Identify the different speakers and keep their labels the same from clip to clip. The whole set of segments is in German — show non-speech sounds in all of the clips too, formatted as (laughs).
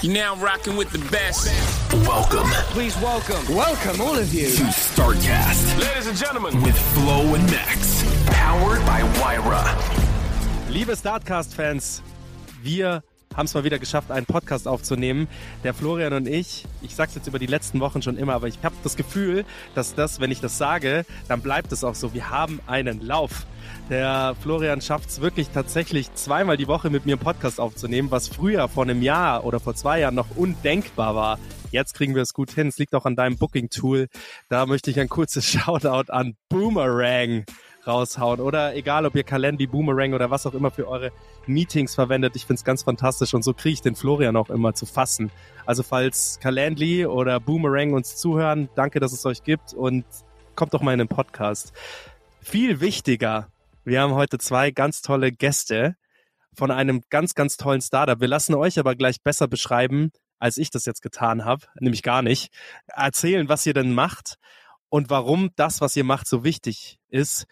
Speaker 1: You're now rocking with the best.
Speaker 2: Welcome
Speaker 3: Please welcome, welcome all of you.
Speaker 2: to StarCast
Speaker 1: Ladies and gentlemen,
Speaker 2: with Flo and Max. Powered by Wyra.
Speaker 3: Liebe Startcast-Fans, wir haben es mal wieder geschafft, einen Podcast aufzunehmen. Der Florian und ich, ich sag's jetzt über die letzten Wochen schon immer, aber ich habe das Gefühl, dass das, wenn ich das sage, dann bleibt es auch so. Wir haben einen Lauf. Der Florian schafft es wirklich tatsächlich zweimal die Woche mit mir einen Podcast aufzunehmen, was früher vor einem Jahr oder vor zwei Jahren noch undenkbar war. Jetzt kriegen wir es gut hin. Es liegt auch an deinem Booking-Tool. Da möchte ich ein kurzes (laughs) Shoutout an Boomerang raushauen. Oder egal, ob ihr Calendly, Boomerang oder was auch immer für eure Meetings verwendet. Ich find's ganz fantastisch und so kriege ich den Florian auch immer zu fassen. Also falls Calendly oder Boomerang uns zuhören, danke, dass es euch gibt und kommt doch mal in den Podcast. Viel wichtiger, wir haben heute zwei ganz tolle Gäste von einem ganz, ganz tollen Startup. Wir lassen euch aber gleich besser beschreiben, als ich das jetzt getan habe, nämlich gar nicht. Erzählen, was ihr denn macht und warum das, was ihr macht, so wichtig ist.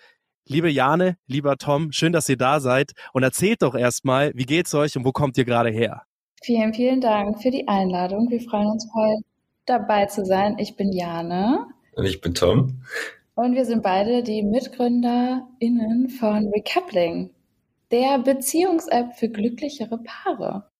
Speaker 3: Liebe Jane, lieber Tom, schön, dass ihr da seid und erzählt doch erstmal, wie geht's euch und wo kommt ihr gerade her?
Speaker 4: Vielen, vielen Dank für die Einladung. Wir freuen uns heute dabei zu sein. Ich bin Jane
Speaker 5: Und ich bin Tom.
Speaker 4: Und wir sind beide die MitgründerInnen von Recoupling, der Beziehungs-App für glücklichere Paare.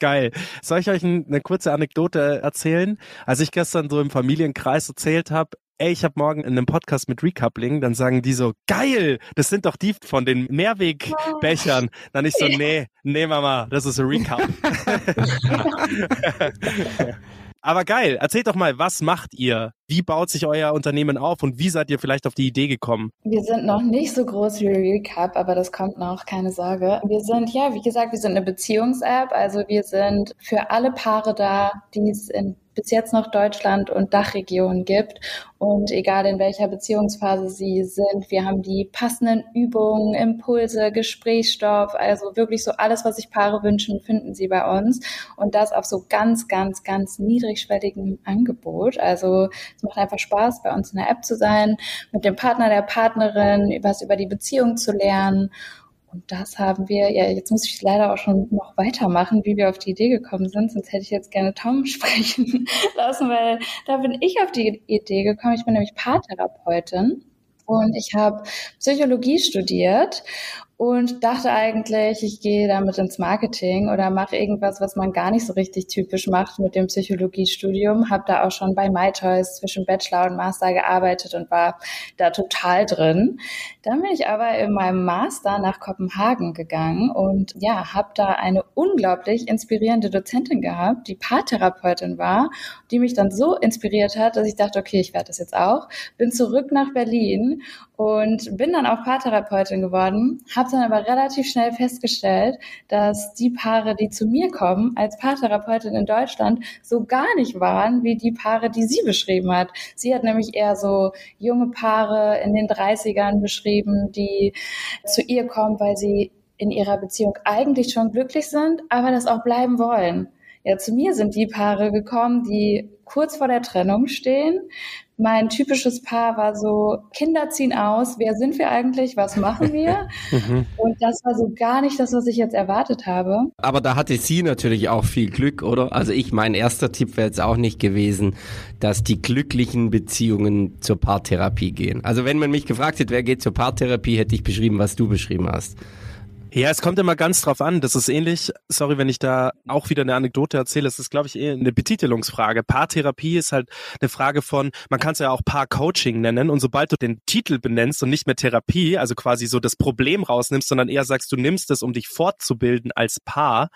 Speaker 3: Geil. Soll ich euch ein- eine kurze Anekdote erzählen? Als ich gestern so im Familienkreis erzählt habe, ey, ich habe morgen in einem Podcast mit Recoupling, dann sagen die so, geil, das sind doch die von den Mehrwegbechern. Dann ich so, nee, nee Mama, das ist ein Recap. (laughs) (laughs) Aber geil, erzählt doch mal, was macht ihr? Wie baut sich euer Unternehmen auf und wie seid ihr vielleicht auf die Idee gekommen?
Speaker 4: Wir sind noch nicht so groß wie Recap, aber das kommt noch, keine Sorge. Wir sind, ja, wie gesagt, wir sind eine Beziehungs-App, also wir sind für alle Paare da, die es in bis jetzt noch Deutschland und Dachregion gibt. Und egal in welcher Beziehungsphase sie sind, wir haben die passenden Übungen, Impulse, Gesprächsstoff, also wirklich so alles, was sich Paare wünschen, finden sie bei uns. Und das auf so ganz, ganz, ganz niedrigschwelligem Angebot. Also es macht einfach Spaß, bei uns in der App zu sein, mit dem Partner, der Partnerin, was über die Beziehung zu lernen. Und das haben wir, ja, jetzt muss ich leider auch schon noch weitermachen, wie wir auf die Idee gekommen sind, sonst hätte ich jetzt gerne Tom (laughs) sprechen lassen, weil da bin ich auf die Idee gekommen. Ich bin nämlich Paartherapeutin und ich habe Psychologie studiert und dachte eigentlich, ich gehe damit ins Marketing oder mache irgendwas, was man gar nicht so richtig typisch macht mit dem Psychologiestudium. Habe da auch schon bei MyToys zwischen Bachelor und Master gearbeitet und war da total drin. Dann bin ich aber in meinem Master nach Kopenhagen gegangen und ja, habe da eine unglaublich inspirierende Dozentin gehabt, die Paartherapeutin war, die mich dann so inspiriert hat, dass ich dachte, okay, ich werde das jetzt auch. Bin zurück nach Berlin und bin dann auch Paartherapeutin geworden, habe dann aber relativ schnell festgestellt, dass die Paare, die zu mir kommen, als Paartherapeutin in Deutschland, so gar nicht waren wie die Paare, die sie beschrieben hat. Sie hat nämlich eher so junge Paare in den 30ern beschrieben, die zu ihr kommen, weil sie in ihrer Beziehung eigentlich schon glücklich sind, aber das auch bleiben wollen. Ja, zu mir sind die Paare gekommen, die kurz vor der Trennung stehen, mein typisches Paar war so, Kinder ziehen aus, wer sind wir eigentlich, was machen wir? (laughs) Mhm. Und das war so gar nicht das, was ich jetzt erwartet habe.
Speaker 5: Aber da hatte sie natürlich auch viel Glück, oder? Also ich, mein erster Tipp wäre jetzt auch nicht gewesen, dass die glücklichen Beziehungen zur Paartherapie gehen. Also wenn man mich gefragt hätte, wer geht zur Paartherapie, hätte ich beschrieben, was du beschrieben hast.
Speaker 3: Ja, es kommt immer ganz drauf an. Das ist ähnlich, sorry, wenn ich da auch wieder eine Anekdote erzähle, es ist, glaube ich, eher eine Betitelungsfrage. Paartherapie ist halt eine Frage von, man kann es ja auch Paarcoaching nennen und sobald du den Titel benennst und nicht mehr Therapie, also quasi so das Problem rausnimmst, sondern eher sagst, du nimmst es, um dich fortzubilden als Paar,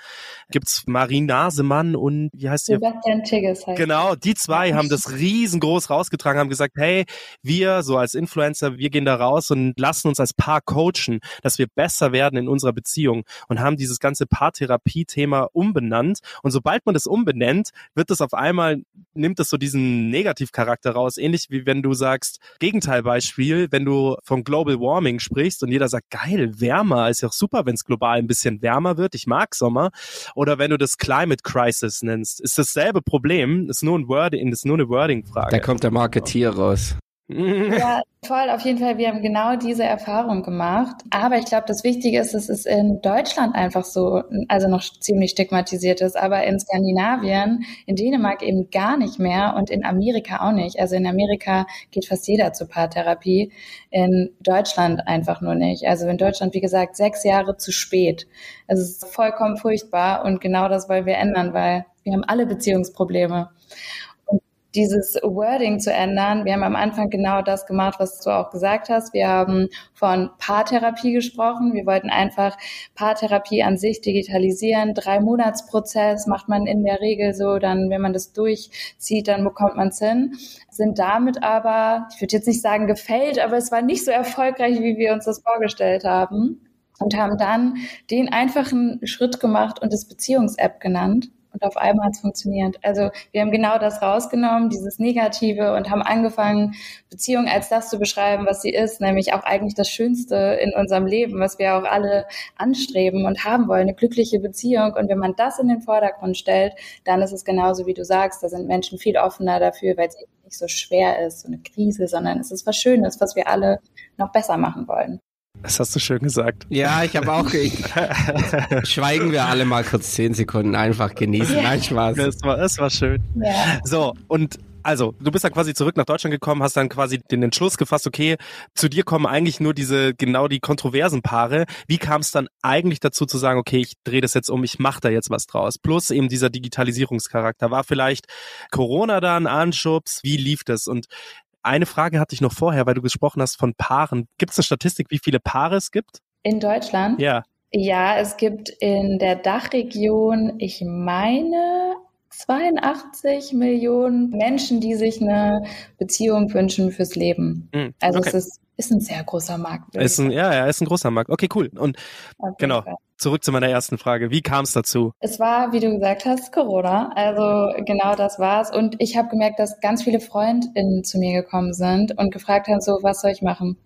Speaker 3: gibt's Marie Nasemann und wie heißt sie?
Speaker 4: Sebastian Tigges
Speaker 3: heißt Genau, die zwei haben das riesengroß rausgetragen, haben gesagt, hey, wir so als Influencer, wir gehen da raus und lassen uns als Paar coachen, dass wir besser werden in unserer unserer Beziehung und haben dieses ganze Paartherapie-Thema umbenannt. Und sobald man das umbenennt, wird es auf einmal, nimmt es so diesen Negativcharakter raus. Ähnlich wie wenn du sagst, Gegenteilbeispiel, wenn du von Global Warming sprichst und jeder sagt, geil, wärmer, ist ja auch super, wenn es global ein bisschen wärmer wird. Ich mag Sommer. Oder wenn du das Climate Crisis nennst, ist dasselbe Problem, ist nur ein Wording, ist nur eine Wording-Frage.
Speaker 5: Da kommt der Marketier raus.
Speaker 4: Ja, (laughs) toll, auf jeden Fall. Wir haben genau diese Erfahrung gemacht. Aber ich glaube, das Wichtige ist, dass es in Deutschland einfach so, also noch ziemlich stigmatisiert ist, aber in Skandinavien, in Dänemark eben gar nicht mehr und in Amerika auch nicht. Also in Amerika geht fast jeder zur Paartherapie, in Deutschland einfach nur nicht. Also in Deutschland, wie gesagt, sechs Jahre zu spät. Es ist vollkommen furchtbar und genau das wollen wir ändern, weil wir haben alle Beziehungsprobleme dieses Wording zu ändern. Wir haben am Anfang genau das gemacht, was du auch gesagt hast. Wir haben von Paartherapie gesprochen. Wir wollten einfach Paartherapie an sich digitalisieren. Drei Monatsprozess macht man in der Regel so. Dann, wenn man das durchzieht, dann bekommt man es hin. Sind damit aber, ich würde jetzt nicht sagen gefällt, aber es war nicht so erfolgreich, wie wir uns das vorgestellt haben. Und haben dann den einfachen Schritt gemacht und es Beziehungs-App genannt und auf einmal hat es funktioniert. Also wir haben genau das rausgenommen, dieses Negative und haben angefangen, Beziehung als das zu beschreiben, was sie ist, nämlich auch eigentlich das Schönste in unserem Leben, was wir auch alle anstreben und haben wollen, eine glückliche Beziehung. Und wenn man das in den Vordergrund stellt, dann ist es genauso, wie du sagst, da sind Menschen viel offener dafür, weil es eben nicht so schwer ist, so eine Krise, sondern es ist was Schönes, was wir alle noch besser machen wollen.
Speaker 3: Das hast du schön gesagt.
Speaker 5: Ja, ich habe auch. Ich, (laughs) schweigen wir alle mal kurz zehn Sekunden, einfach genießen. Nein, Spaß.
Speaker 3: Das war, das war schön. Ja. So, und also, du bist dann quasi zurück nach Deutschland gekommen, hast dann quasi den Entschluss gefasst, okay, zu dir kommen eigentlich nur diese, genau die kontroversen Paare. Wie kam es dann eigentlich dazu zu sagen, okay, ich drehe das jetzt um, ich mache da jetzt was draus? Plus eben dieser Digitalisierungscharakter. War vielleicht Corona da ein Anschubs? Wie lief das? Und eine Frage hatte ich noch vorher, weil du gesprochen hast von Paaren. Gibt es eine Statistik, wie viele Paare es gibt?
Speaker 4: In Deutschland?
Speaker 3: Ja.
Speaker 4: Ja, es gibt in der Dachregion, ich meine, 82 Millionen Menschen, die sich eine Beziehung wünschen fürs Leben. Mhm, also okay. es ist Ist ein sehr großer Markt.
Speaker 3: Ist ein, ja, ja, ist ein großer Markt. Okay, cool. Und genau, zurück zu meiner ersten Frage. Wie kam es dazu?
Speaker 4: Es war, wie du gesagt hast, Corona. Also genau das war's. Und ich habe gemerkt, dass ganz viele FreundInnen zu mir gekommen sind und gefragt haben, so, was soll ich machen?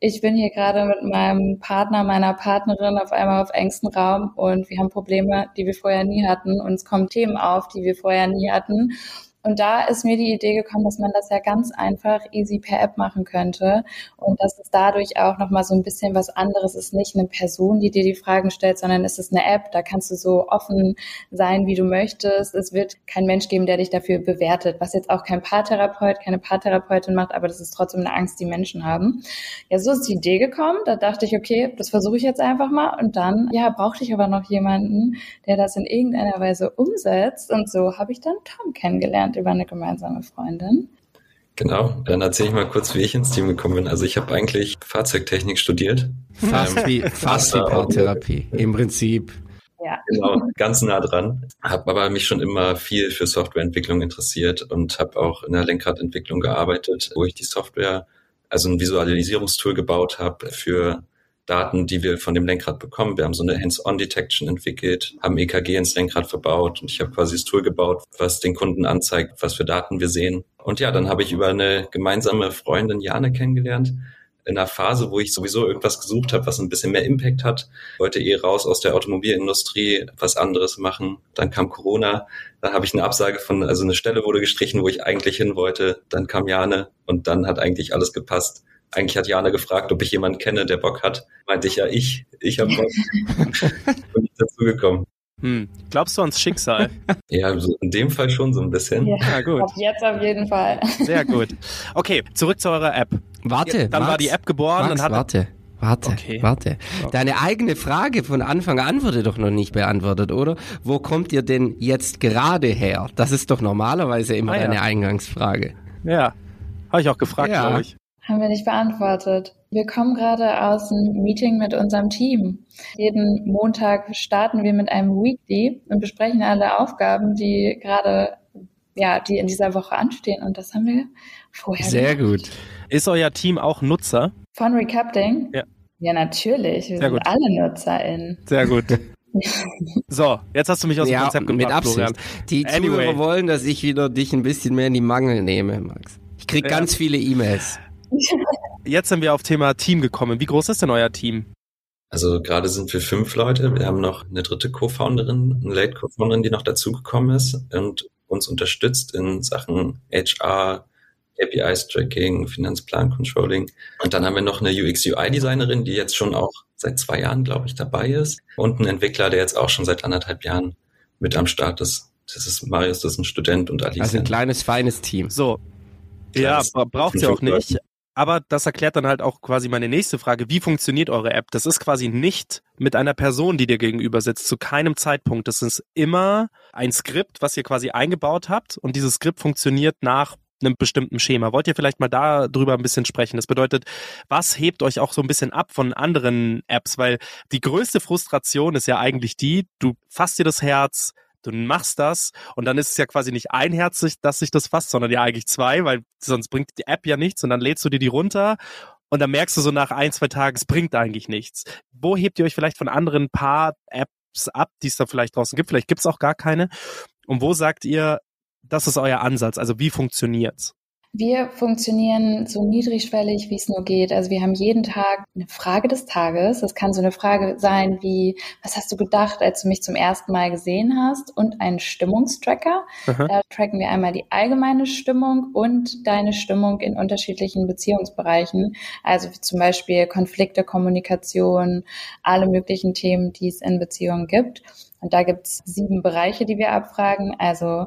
Speaker 4: Ich bin hier gerade mit meinem Partner, meiner Partnerin auf einmal auf engstem Raum und wir haben Probleme, die wir vorher nie hatten. Und es kommen Themen auf, die wir vorher nie hatten. Und da ist mir die Idee gekommen, dass man das ja ganz einfach easy per App machen könnte und dass es dadurch auch nochmal so ein bisschen was anderes ist. Nicht eine Person, die dir die Fragen stellt, sondern es ist eine App. Da kannst du so offen sein, wie du möchtest. Es wird kein Mensch geben, der dich dafür bewertet, was jetzt auch kein Paartherapeut, keine Paartherapeutin macht, aber das ist trotzdem eine Angst, die Menschen haben. Ja, so ist die Idee gekommen. Da dachte ich, okay, das versuche ich jetzt einfach mal. Und dann, ja, brauchte ich aber noch jemanden, der das in irgendeiner Weise umsetzt. Und so habe ich dann Tom kennengelernt über eine gemeinsame Freundin.
Speaker 6: Genau, dann erzähle ich mal kurz, wie ich ins Team gekommen bin. Also ich habe eigentlich Fahrzeugtechnik studiert.
Speaker 5: Fast wie, (laughs) fast wie im Prinzip.
Speaker 4: Ja.
Speaker 6: Genau, ganz nah dran. Habe aber mich schon immer viel für Softwareentwicklung interessiert und habe auch in der Lenkradentwicklung gearbeitet, wo ich die Software, also ein Visualisierungstool gebaut habe für Daten, die wir von dem Lenkrad bekommen. Wir haben so eine Hands-on-Detection entwickelt, haben EKG ins Lenkrad verbaut und ich habe quasi das Tool gebaut, was den Kunden anzeigt, was für Daten wir sehen. Und ja, dann habe ich über eine gemeinsame Freundin Jane kennengelernt, in einer Phase, wo ich sowieso irgendwas gesucht habe, was ein bisschen mehr Impact hat. Wollte eh raus aus der Automobilindustrie, was anderes machen. Dann kam Corona, dann habe ich eine Absage von, also eine Stelle wurde gestrichen, wo ich eigentlich hin wollte. Dann kam Jane und dann hat eigentlich alles gepasst eigentlich hat Jana gefragt, ob ich jemanden kenne, der Bock hat. Meinte ich ja, ich, ich habe Bock. (laughs) Bin ich dazu gekommen.
Speaker 3: Hm. Glaubst du ans Schicksal? (laughs)
Speaker 6: ja, so in dem Fall schon so ein bisschen.
Speaker 4: Ja, ja gut. Ab jetzt auf jeden Fall.
Speaker 3: Sehr gut. Okay, zurück zu eurer App.
Speaker 5: Warte,
Speaker 3: dann
Speaker 5: Max,
Speaker 3: war die App geboren.
Speaker 5: Max,
Speaker 3: dann hat
Speaker 5: warte. Warte, okay. warte. Deine eigene Frage von Anfang an wurde doch noch nicht beantwortet, oder? Wo kommt ihr denn jetzt gerade her? Das ist doch normalerweise immer ah, ja. deine Eingangsfrage.
Speaker 3: Ja, habe ich auch gefragt, ja. glaube ich.
Speaker 4: Haben wir nicht beantwortet. Wir kommen gerade aus einem Meeting mit unserem Team. Jeden Montag starten wir mit einem Weekly und besprechen alle Aufgaben, die gerade, ja, die in dieser Woche anstehen. Und das haben wir vorher.
Speaker 5: Sehr
Speaker 4: gemacht.
Speaker 5: gut.
Speaker 3: Ist euer Team auch Nutzer?
Speaker 4: Von Recapting?
Speaker 3: Ja.
Speaker 4: Ja, natürlich. Wir
Speaker 3: Sehr
Speaker 4: sind
Speaker 3: gut.
Speaker 4: alle NutzerInnen.
Speaker 3: Sehr gut. (laughs) So, jetzt hast du mich aus dem
Speaker 5: ja,
Speaker 3: Konzept gebracht,
Speaker 5: mit Absicht.
Speaker 3: Florian.
Speaker 5: Die
Speaker 3: Anyway.
Speaker 5: Zuhörer wollen, dass ich wieder dich ein bisschen mehr in die Mangel nehme, Max. Ich krieg
Speaker 3: Ja.
Speaker 5: ganz viele E-Mails. (laughs)
Speaker 3: Jetzt sind wir auf Thema Team gekommen. Wie groß ist denn euer Team?
Speaker 6: Also gerade sind wir fünf Leute. Wir haben noch eine dritte Co-Founderin, eine Late Co-Founderin, die noch dazugekommen ist und uns unterstützt in Sachen HR, KPIs-Tracking, Finanzplan, Controlling. Und dann haben wir noch eine UX-UI-Designerin, die jetzt schon auch seit zwei Jahren, glaube ich, dabei ist. Und einen Entwickler, der jetzt auch schon seit anderthalb Jahren mit am Start ist. Das ist Marius, das ist ein Student und Alice.
Speaker 5: Also ein kleines, feines Team.
Speaker 3: So. Ja,
Speaker 6: Kleines
Speaker 3: bra braucht ihr auch nicht. Aber das erklärt dann halt auch quasi meine nächste Frage. Wie funktioniert eure App? Das ist quasi nicht mit einer Person, die dir gegenüber sitzt, zu keinem Zeitpunkt. Das ist immer ein Skript, was ihr quasi eingebaut habt. Und dieses Skript funktioniert nach einem bestimmten Schema. Wollt ihr vielleicht mal darüber ein bisschen sprechen? Das bedeutet, was hebt euch auch so ein bisschen ab von anderen Apps? Weil die größte Frustration ist ja eigentlich die, du fasst dir das Herz, du machst das und dann ist es ja quasi nicht ein Herz, sich- das sich das fasst, sondern ja eigentlich zwei, weil sonst bringt die App ja nichts und dann lädst du dir die runter und dann merkst du so nach ein, zwei Tagen, es bringt eigentlich nichts. Wo hebt ihr euch vielleicht von anderen paar Apps ab, die es da vielleicht draußen gibt? Vielleicht gibt es auch gar keine. Und wo sagt ihr, das ist euer Ansatz? Also wie funktioniert's?
Speaker 4: Wir funktionieren so niedrigschwellig, wie es nur geht. Also wir haben jeden Tag eine Frage des Tages. Das kann so eine Frage sein wie, was hast du gedacht, als du mich zum ersten Mal gesehen hast? Und einen Stimmungstracker.
Speaker 3: Aha.
Speaker 4: Da tracken wir einmal die allgemeine Stimmung und deine Stimmung in unterschiedlichen Beziehungsbereichen. Also zum Beispiel Konflikte, Kommunikation, alle möglichen Themen, die es in Beziehungen gibt. Und da gibt es sieben Bereiche, die wir abfragen. Also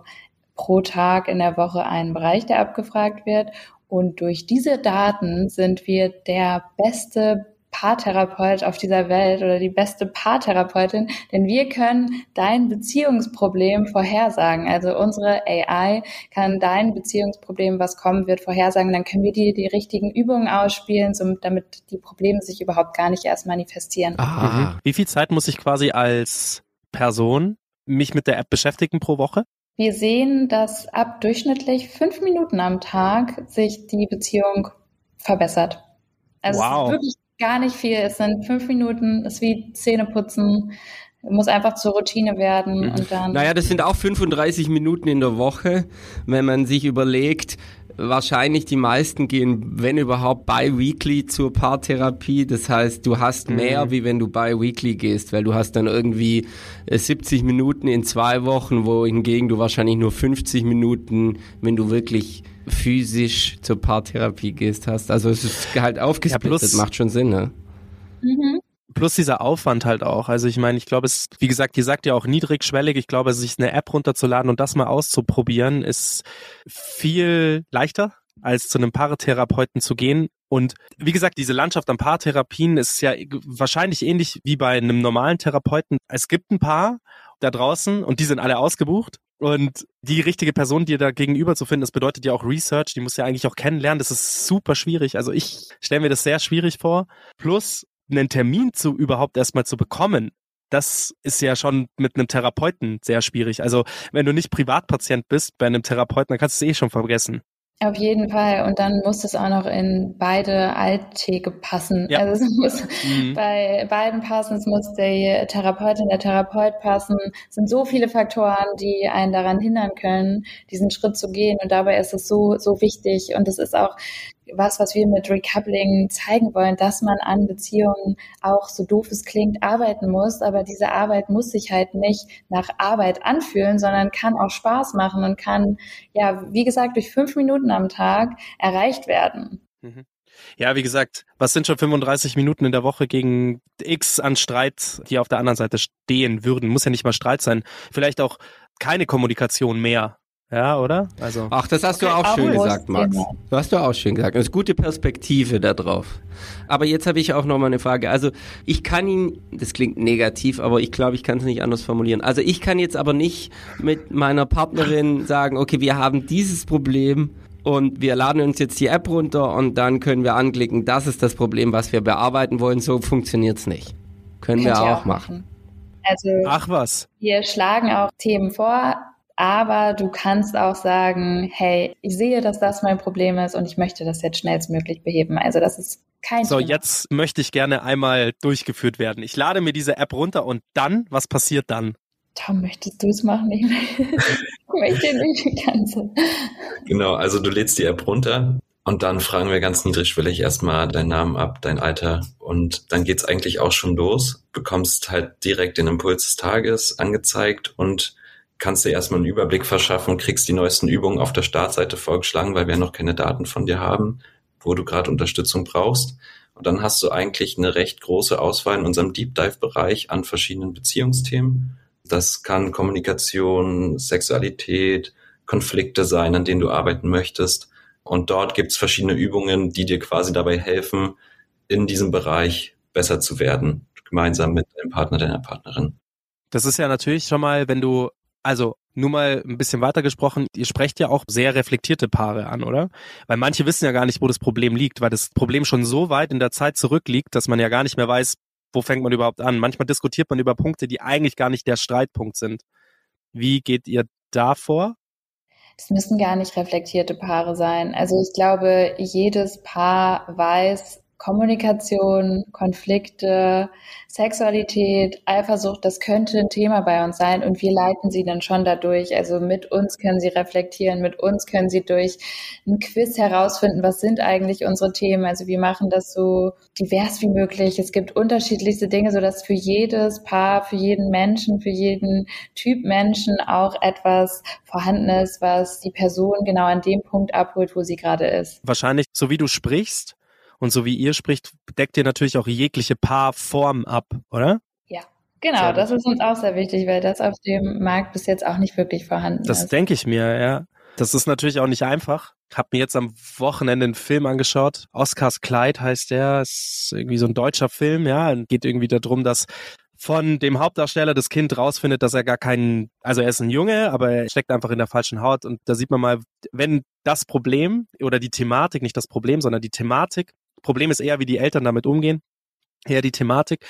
Speaker 4: pro Tag in der Woche einen Bereich, der abgefragt wird. Und durch diese Daten sind wir der beste Paartherapeut auf dieser Welt oder die beste Paartherapeutin, denn wir können dein Beziehungsproblem vorhersagen. Also unsere AI kann dein Beziehungsproblem, was kommen wird, vorhersagen. Dann können wir dir die richtigen Übungen ausspielen, so, damit die Probleme sich überhaupt gar nicht erst manifestieren.
Speaker 5: Ah,
Speaker 3: Wie viel Zeit muss ich quasi als Person mich mit der App beschäftigen pro Woche?
Speaker 4: Wir sehen, dass ab durchschnittlich fünf Minuten am Tag sich die Beziehung verbessert. Also
Speaker 3: Wow.
Speaker 4: es ist wirklich gar nicht viel. Es sind fünf Minuten, es ist wie Zähneputzen, muss einfach zur Routine werden und dann.
Speaker 5: Naja, das sind auch 35 Minuten in der Woche, wenn man sich überlegt, wahrscheinlich die meisten gehen, wenn überhaupt, bi-weekly zur Paartherapie. Das heißt, du hast mehr, wie wenn du bi-weekly gehst, weil du hast dann irgendwie äh, 70 Minuten in zwei Wochen, wohingegen du wahrscheinlich nur 50 Minuten, wenn du wirklich physisch zur Paartherapie gehst, hast. Also es ist halt aufgesplittet,
Speaker 3: plus-
Speaker 5: macht schon Sinn, ne?
Speaker 4: Mhm.
Speaker 3: Plus dieser Aufwand halt auch. Also ich meine, ich glaube, es, wie gesagt, ihr sagt ja auch niedrigschwellig. Ich glaube, sich eine App runterzuladen und das mal auszuprobieren, ist viel leichter, als zu einem Paartherapeuten zu gehen. Und wie gesagt, diese Landschaft an Paartherapien ist ja wahrscheinlich ähnlich wie bei einem normalen Therapeuten. Es gibt ein Paar da draußen und die sind alle ausgebucht. Und die richtige Person, dir da gegenüber zu finden, das bedeutet ja auch Research, die muss ja eigentlich auch kennenlernen. Das ist super schwierig. Also ich stelle mir das sehr schwierig vor. Plus einen Termin zu überhaupt erstmal zu bekommen, das ist ja schon mit einem Therapeuten sehr schwierig. Also wenn du nicht Privatpatient bist bei einem Therapeuten, dann kannst du es eh schon vergessen.
Speaker 4: Auf jeden Fall. Und dann muss es auch noch in beide Alltäge passen.
Speaker 3: Ja.
Speaker 4: Also es muss
Speaker 3: Mhm.
Speaker 4: bei beiden passen, es muss die Therapeutin, der Therapeut passen. Es sind so viele Faktoren, die einen daran hindern können, diesen Schritt zu gehen. Und dabei ist es so, so wichtig. Und es ist auch was, was wir mit Recoupling zeigen wollen, dass man an Beziehungen auch, so doof es klingt, arbeiten muss. Aber diese Arbeit muss sich halt nicht nach Arbeit anfühlen, sondern kann auch Spaß machen und kann, ja, wie gesagt, durch fünf Minuten am Tag erreicht werden.
Speaker 3: Ja, wie gesagt, was sind schon 35 Minuten in der Woche gegen X an Streit, die auf der anderen Seite stehen würden? Muss ja nicht mal Streit sein. Vielleicht auch keine Kommunikation mehr. Ja, oder? Also.
Speaker 5: Ach, das hast du
Speaker 4: Okay,
Speaker 5: auch
Speaker 4: auch
Speaker 5: schön gesagt, Max. Du hast du auch schön gesagt. Das ist gute Perspektive da drauf. Aber jetzt habe ich auch noch mal eine Frage. Also ich kann ihn, das klingt negativ, aber ich glaube, ich kann es nicht anders formulieren. Also ich kann jetzt aber nicht mit meiner Partnerin sagen, okay, wir haben dieses Problem und wir laden uns jetzt die App runter und dann können wir anklicken, das ist das Problem, was wir bearbeiten wollen. So funktioniert's nicht. Können wir
Speaker 4: ihr
Speaker 5: auch machen.
Speaker 4: Also
Speaker 3: Ach was.
Speaker 4: wir schlagen auch Themen vor, aber du kannst auch sagen, hey, ich sehe, dass das mein Problem ist und ich möchte das jetzt schnellstmöglich beheben. Also das ist kein
Speaker 3: So,
Speaker 4: Thema.
Speaker 3: jetzt möchte ich gerne einmal durchgeführt werden. Ich lade mir diese App runter und dann, was passiert dann?
Speaker 4: Tom, möchtest du es machen? (laughs) Ich möchte nicht die ganze.
Speaker 6: Genau, also du lädst die App runter und dann fragen wir ganz niedrigschwellig erstmal deinen Namen ab, dein Alter und dann geht's eigentlich auch schon los. Bekommst halt direkt den Impuls des Tages angezeigt und kannst dir erstmal einen Überblick verschaffen, kriegst die neuesten Übungen auf der Startseite vorgeschlagen, weil wir noch keine Daten von dir haben, wo du gerade Unterstützung brauchst. Und dann hast du eigentlich eine recht große Auswahl in unserem Deep Dive Bereich an verschiedenen Beziehungsthemen. Das kann Kommunikation, Sexualität, Konflikte sein, an denen du arbeiten möchtest. Und dort gibt's verschiedene Übungen, die dir quasi dabei helfen, in diesem Bereich besser zu werden, gemeinsam mit deinem Partner, deiner Partnerin.
Speaker 3: Das ist ja natürlich schon mal, wenn du, also nur mal ein bisschen weiter gesprochen, ihr sprecht ja auch sehr reflektierte Paare an, oder? Weil manche wissen ja gar nicht, wo das Problem liegt, weil das Problem schon so weit in der Zeit zurückliegt, dass man ja gar nicht mehr weiß, wo fängt man überhaupt an. Manchmal diskutiert man über Punkte, die eigentlich gar nicht der Streitpunkt sind. Wie geht ihr da vor?
Speaker 4: Es müssen gar nicht reflektierte Paare sein. Also ich glaube, jedes Paar weiß, Kommunikation, Konflikte, Sexualität, Eifersucht, das könnte ein Thema bei uns sein und wir leiten sie dann schon dadurch. Also mit uns können sie reflektieren, mit uns können sie durch ein Quiz herausfinden, was sind eigentlich unsere Themen. Also wir machen das so divers wie möglich. Es gibt unterschiedlichste Dinge, sodass für jedes Paar, für jeden Menschen, für jeden Typ Menschen auch etwas vorhanden ist, was die Person genau an dem Punkt abholt, wo sie gerade ist.
Speaker 3: Wahrscheinlich, so wie du sprichst und so wie ihr spricht, deckt ihr natürlich auch jegliche Paarform ab, oder?
Speaker 4: Genau,
Speaker 3: Sehr
Speaker 4: das ist uns auch sehr wichtig, weil das auf dem Markt bis jetzt auch nicht wirklich vorhanden
Speaker 3: Das
Speaker 4: ist.
Speaker 3: denke ich mir, ja. Das ist natürlich auch nicht einfach. Hab mir jetzt am Wochenende einen Film angeschaut. Oscars Kleid heißt der. Ist irgendwie so ein deutscher Film, ja. Und geht irgendwie darum, dass von dem Hauptdarsteller das Kind rausfindet, dass er gar keinen, also er ist ein Junge, aber er steckt einfach in der falschen Haut. Und da sieht man mal, wenn das Problem oder die Thematik, nicht das Problem, sondern die Thematik, Problem ist eher, wie die Eltern damit umgehen, eher die Thematik,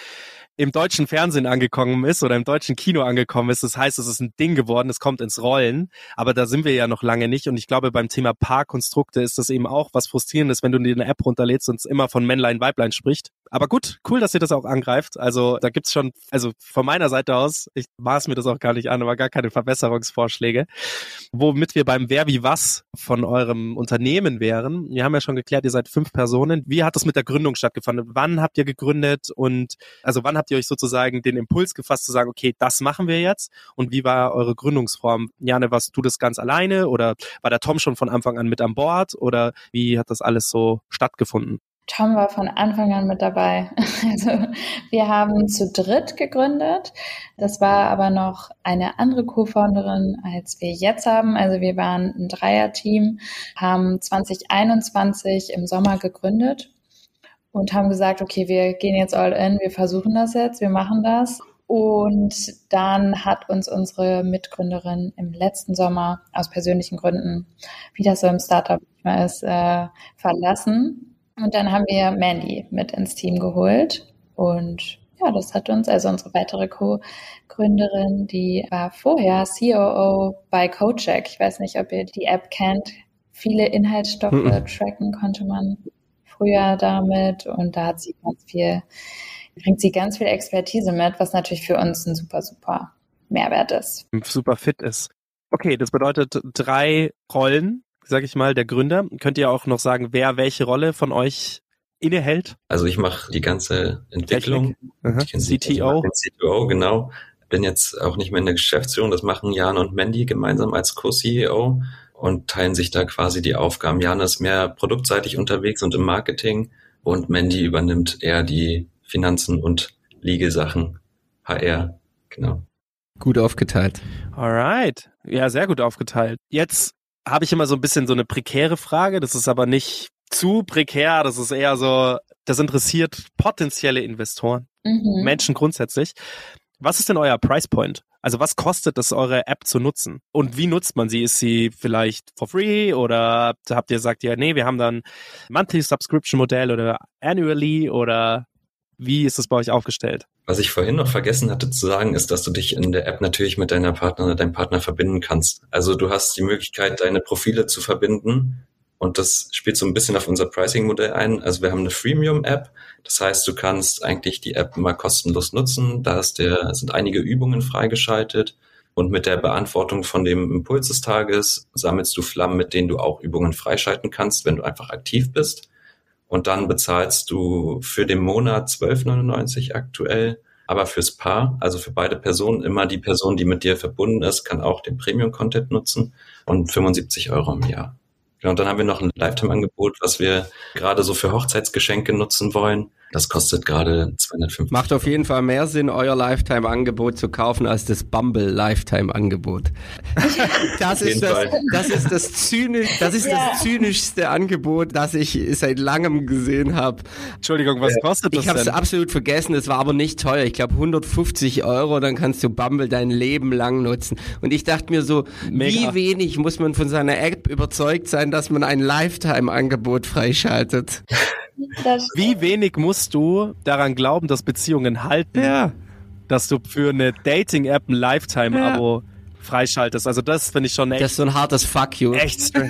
Speaker 3: im deutschen Fernsehen angekommen ist oder im deutschen Kino angekommen ist. Das heißt, es ist ein Ding geworden, es kommt ins Rollen. Aber da sind wir ja noch lange nicht. Und ich glaube, beim Thema Paarkonstrukte ist das eben auch was Frustrierendes, wenn du dir eine App runterlädst und es immer von Männlein, Weiblein spricht. Aber gut, cool, dass ihr das auch angreift. Also da gibt's schon, also von meiner Seite aus, ich maß mir das auch gar nicht an, aber gar keine Verbesserungsvorschläge. Womit wir beim Wer wie was von eurem Unternehmen wären. Wir haben ja schon geklärt, ihr seid fünf Personen. Wie hat das mit der Gründung stattgefunden? Wann habt ihr gegründet und also wann habt ihr euch sozusagen den Impuls gefasst zu sagen, okay, das machen wir jetzt? Und wie war eure Gründungsform? Jane, warst du das ganz alleine oder war der Tom schon von Anfang an mit an Bord oder wie hat das alles so stattgefunden?
Speaker 4: Tom war von Anfang an mit dabei. (laughs) Also wir haben zu dritt gegründet. Das war aber noch eine andere Co-Founderin, als wir jetzt haben. Also wir waren ein Dreier-Team, haben 2021 im Sommer gegründet und haben gesagt, okay, wir gehen jetzt all in, wir versuchen das jetzt, wir machen das. Und dann hat uns unsere Mitgründerin im letzten Sommer aus persönlichen Gründen, wie das so im Startup ist, äh, verlassen und dann haben wir Mandy mit ins Team geholt. Und ja, das hat uns, also unsere weitere Co-Gründerin, die war vorher COO bei CoCheck. Ich weiß nicht, ob ihr die App kennt. Viele Inhaltsstoffe mhm. tracken konnte man früher damit. Und da hat sie ganz viel, bringt sie ganz viel Expertise mit, was natürlich für uns ein super, super Mehrwert ist.
Speaker 3: Super fit ist. Okay, das bedeutet drei Rollen, sag ich mal, der Gründer. Könnt ihr auch noch sagen, wer welche Rolle von euch innehält?
Speaker 6: Also ich mache die ganze Entwicklung.
Speaker 3: CTO.
Speaker 6: CTO, genau. Bin jetzt auch nicht mehr in der Geschäftsführung. Das machen Jan und Mandy gemeinsam als Co-CEO und teilen sich da quasi die Aufgaben. Jan ist mehr produktseitig unterwegs und im Marketing und Mandy übernimmt eher die Finanzen und Legal-Sachen, HR, genau.
Speaker 5: Gut aufgeteilt.
Speaker 3: Alright. Ja, sehr gut aufgeteilt. Jetzt habe ich immer so ein bisschen so eine prekäre Frage. Das ist aber nicht zu prekär. Das ist eher so, das interessiert potenzielle Investoren, mhm. Menschen grundsätzlich. Was ist denn euer Price Point? Also was kostet es, eure App zu nutzen? Und wie nutzt man sie? Ist sie vielleicht for free oder habt ihr gesagt, ja, nee, wir haben dann Monthly Subscription Modell oder Annually oder wie ist es bei euch aufgestellt?
Speaker 6: Was ich vorhin noch vergessen hatte zu sagen, ist, dass du dich in der App natürlich mit deiner Partner oder deinem Partner verbinden kannst. Also du hast die Möglichkeit, deine Profile zu verbinden. Und das spielt so ein bisschen auf unser Pricing-Modell ein. Also wir haben eine Freemium-App. Das heißt, du kannst eigentlich die App immer kostenlos nutzen. Da ist der, sind einige Übungen freigeschaltet. Und mit der Beantwortung von dem Impuls des Tages sammelst du Flammen, mit denen du auch Übungen freischalten kannst, wenn du einfach aktiv bist und dann bezahlst du für den Monat 12,99 aktuell, aber fürs Paar, also für beide Personen, immer die Person, die mit dir verbunden ist, kann auch den Premium-Content nutzen und 75 Euro im Jahr. Genau, und dann haben wir noch ein Lifetime-Angebot, was wir gerade so für Hochzeitsgeschenke nutzen wollen. Das kostet gerade 250.
Speaker 5: Macht auf jeden Fall mehr Sinn, euer Lifetime-Angebot zu kaufen, als das Bumble Lifetime-Angebot. (laughs) Das ist das, das ist das zynisch, das ist ja. das zynischste Angebot, das ich seit langem gesehen habe.
Speaker 3: Entschuldigung, was kostet das
Speaker 5: Ich habe es absolut vergessen, es war aber nicht teuer. Ich glaube 150 Euro, dann kannst du Bumble dein Leben lang nutzen. Und ich dachte mir so, Mega. wie wenig muss man von seiner App überzeugt sein, dass man ein Lifetime-Angebot freischaltet? (laughs)
Speaker 3: Wie wenig musst du daran glauben, dass Beziehungen halten,
Speaker 5: ja.
Speaker 3: dass du für eine Dating-App ein Lifetime-Abo ja. freischaltest? Also das finde ich schon echt.
Speaker 5: Das ist so ein hartes Fuck you.
Speaker 3: Echt. (laughs)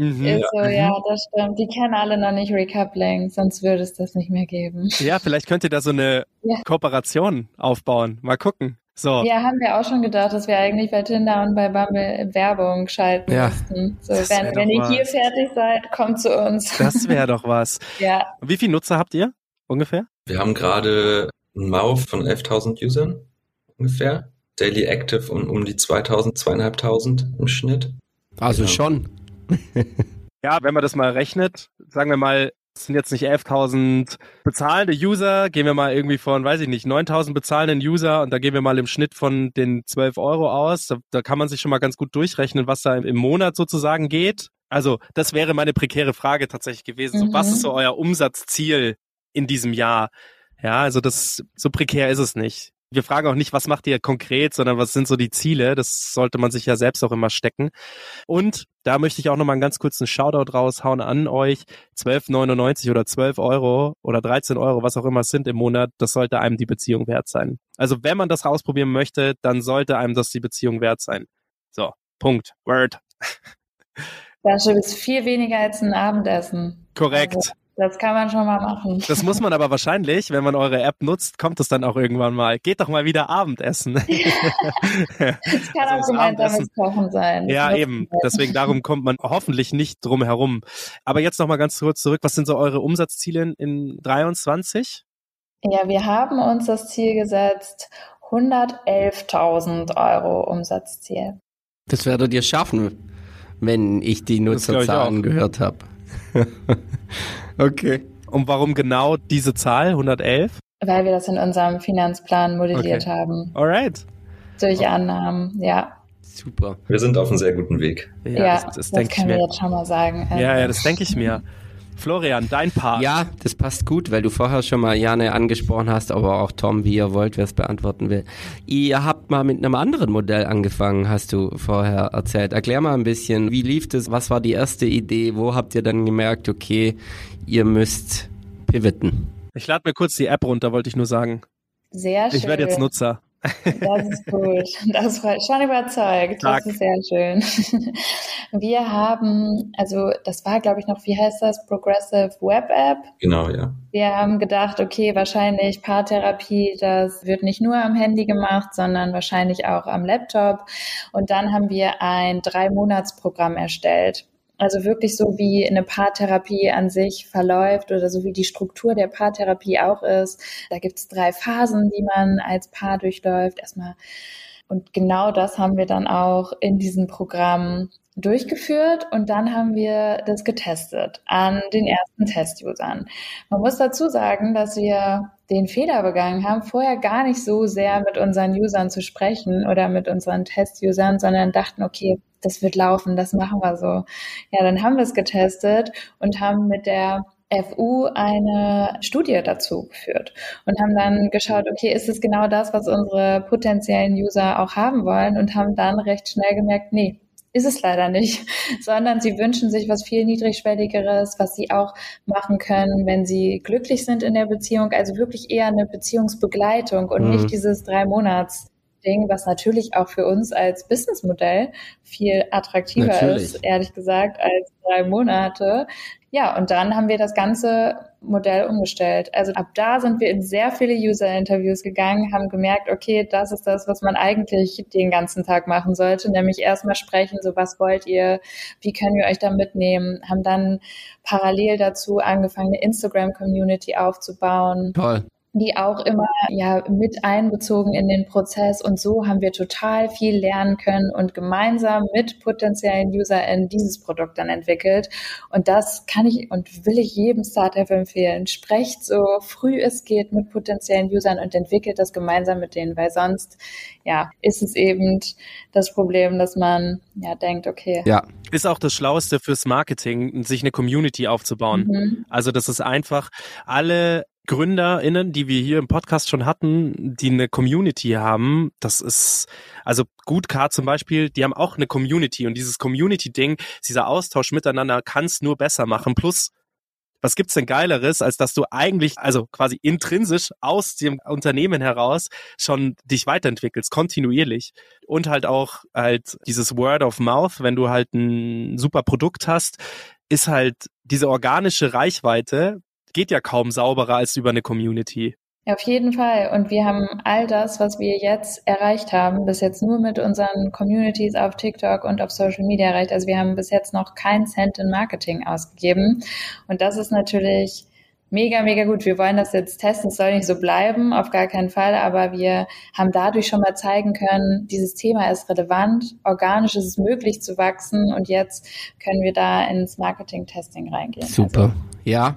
Speaker 4: Mhm. Ist so, ja, mhm. das stimmt. Die kennen alle noch nicht Recoupling, sonst würde es das nicht mehr geben.
Speaker 3: Ja, vielleicht könnt ihr da so eine ja. Kooperation aufbauen. Mal gucken. So.
Speaker 4: Ja, haben wir auch schon gedacht, dass wir eigentlich bei Tinder und bei Bumble Werbung schalten ja. müssten. So, wenn, wenn ihr was. hier fertig seid, kommt zu uns.
Speaker 3: Das wäre doch was. (laughs)
Speaker 4: ja.
Speaker 3: Wie viele Nutzer habt ihr ungefähr?
Speaker 6: Wir haben gerade einen MAU von 11.000 Usern ungefähr. Daily Active um, um die 2.000, 2.500 im Schnitt.
Speaker 5: Also genau. schon. (laughs)
Speaker 3: ja, wenn man das mal rechnet, sagen wir mal, es sind jetzt nicht 11.000 bezahlende User, gehen wir mal irgendwie von, weiß ich nicht, 9.000 bezahlenden User und da gehen wir mal im Schnitt von den 12 Euro aus. Da, da kann man sich schon mal ganz gut durchrechnen, was da im Monat sozusagen geht. Also das wäre meine prekäre Frage tatsächlich gewesen. Mhm. So, was ist so euer Umsatzziel in diesem Jahr? Ja, also das so prekär ist es nicht. Wir fragen auch nicht, was macht ihr konkret, sondern was sind so die Ziele. Das sollte man sich ja selbst auch immer stecken. Und da möchte ich auch nochmal einen ganz kurzen Shoutout raushauen an euch. 12,99 oder 12 Euro oder 13 Euro, was auch immer es sind im Monat, das sollte einem die Beziehung wert sein. Also wenn man das ausprobieren möchte, dann sollte einem das die Beziehung wert sein. So, Punkt. Word.
Speaker 4: Das ist viel weniger als ein Abendessen.
Speaker 3: Korrekt.
Speaker 4: Also, das kann man schon mal machen.
Speaker 3: Das muss man aber wahrscheinlich, wenn man eure App nutzt, kommt es dann auch irgendwann mal. Geht doch mal wieder Abendessen.
Speaker 4: Es kann also auch gemeinsames Kochen sein.
Speaker 3: Das ja, eben. Deswegen darum kommt man hoffentlich nicht drum herum. Aber jetzt noch mal ganz kurz zurück. Was sind so eure Umsatzziele in 23?
Speaker 4: Ja, wir haben uns das Ziel gesetzt, 111.000 Euro Umsatzziel.
Speaker 5: Das werdet ihr schaffen, wenn ich die Nutzerzahlen gehört habe. (laughs) okay.
Speaker 3: Und warum genau diese Zahl, 111?
Speaker 4: Weil wir das in unserem Finanzplan modelliert okay. haben.
Speaker 3: Alright.
Speaker 4: Durch okay. Annahmen, ja.
Speaker 5: Super.
Speaker 6: Wir sind auf einem sehr guten Weg.
Speaker 4: Ja, ja das, das, das können wir jetzt schon mal sagen.
Speaker 3: Ja, ja, das denke ich mir. Florian, dein Part.
Speaker 5: Ja, das passt gut, weil du vorher schon mal Jane angesprochen hast, aber auch Tom, wie ihr wollt, wer es beantworten will. Ihr habt mal mit einem anderen Modell angefangen, hast du vorher erzählt. Erklär mal ein bisschen, wie lief das? Was war die erste Idee? Wo habt ihr dann gemerkt, okay, ihr müsst pivoten?
Speaker 3: Ich lade mir kurz die App runter, wollte ich nur sagen.
Speaker 4: Sehr schön.
Speaker 3: Ich werde jetzt Nutzer.
Speaker 4: Das ist gut. Das freut schon überzeugt. Das ist sehr schön. Wir haben, also das war, glaube ich, noch, wie heißt das? Progressive Web App.
Speaker 6: Genau, ja.
Speaker 4: Wir haben gedacht, okay, wahrscheinlich Paartherapie, das wird nicht nur am Handy gemacht, sondern wahrscheinlich auch am Laptop. Und dann haben wir ein Drei-Monats-Programm erstellt. Also wirklich so wie eine Paartherapie an sich verläuft oder so wie die Struktur der Paartherapie auch ist. Da gibt es drei Phasen, die man als Paar durchläuft. Erstmal und genau das haben wir dann auch in diesem Programm durchgeführt und dann haben wir das getestet an den ersten Test-Usern. Man muss dazu sagen, dass wir den Fehler begangen haben, vorher gar nicht so sehr mit unseren Usern zu sprechen oder mit unseren Test-Usern, sondern dachten, okay, das wird laufen, das machen wir so. Ja, dann haben wir es getestet und haben mit der FU eine Studie dazu geführt und haben dann geschaut, okay, ist es genau das, was unsere potenziellen User auch haben wollen und haben dann recht schnell gemerkt, nee, ist es leider nicht, (laughs) sondern sie wünschen sich was viel niedrigschwelligeres, was sie auch machen können, wenn sie glücklich sind in der Beziehung, also wirklich eher eine Beziehungsbegleitung und mhm. nicht dieses drei Monats Ding, was natürlich auch für uns als Businessmodell viel attraktiver natürlich. ist, ehrlich gesagt, als drei Monate. Ja, und dann haben wir das ganze Modell umgestellt. Also ab da sind wir in sehr viele User-Interviews gegangen, haben gemerkt, okay, das ist das, was man eigentlich den ganzen Tag machen sollte, nämlich erstmal sprechen, so was wollt ihr, wie können wir euch da mitnehmen, haben dann parallel dazu angefangen, eine Instagram-Community aufzubauen.
Speaker 5: Toll
Speaker 4: die auch immer ja mit einbezogen in den Prozess und so haben wir total viel lernen können und gemeinsam mit potenziellen UserInnen dieses Produkt dann entwickelt und das kann ich und will ich jedem Startup empfehlen. Sprecht so früh es geht mit potenziellen Usern und entwickelt das gemeinsam mit denen, weil sonst ja ist es eben das Problem, dass man ja denkt, okay.
Speaker 3: Ja, ist auch das Schlauste fürs Marketing, sich eine Community aufzubauen. Mhm. Also das ist einfach alle GründerInnen, die wir hier im Podcast schon hatten, die eine Community haben, das ist, also Gutcard zum Beispiel, die haben auch eine Community und dieses Community-Ding, dieser Austausch miteinander kann es nur besser machen. Plus, was gibt's denn Geileres, als dass du eigentlich, also quasi intrinsisch aus dem Unternehmen heraus schon dich weiterentwickelst, kontinuierlich. Und halt auch halt dieses Word of Mouth, wenn du halt ein super Produkt hast, ist halt diese organische Reichweite, geht ja kaum sauberer als über eine Community.
Speaker 4: Auf jeden Fall. Und wir haben all das, was wir jetzt erreicht haben, bis jetzt nur mit unseren Communities auf TikTok und auf Social Media erreicht. Also wir haben bis jetzt noch keinen Cent in Marketing ausgegeben. Und das ist natürlich mega, mega gut. Wir wollen das jetzt testen. Es soll nicht so bleiben, auf gar keinen Fall. Aber wir haben dadurch schon mal zeigen können, dieses Thema ist relevant. Organisch ist es möglich zu wachsen. Und jetzt können wir da ins Marketing-Testing reingehen.
Speaker 5: Super. Also, ja,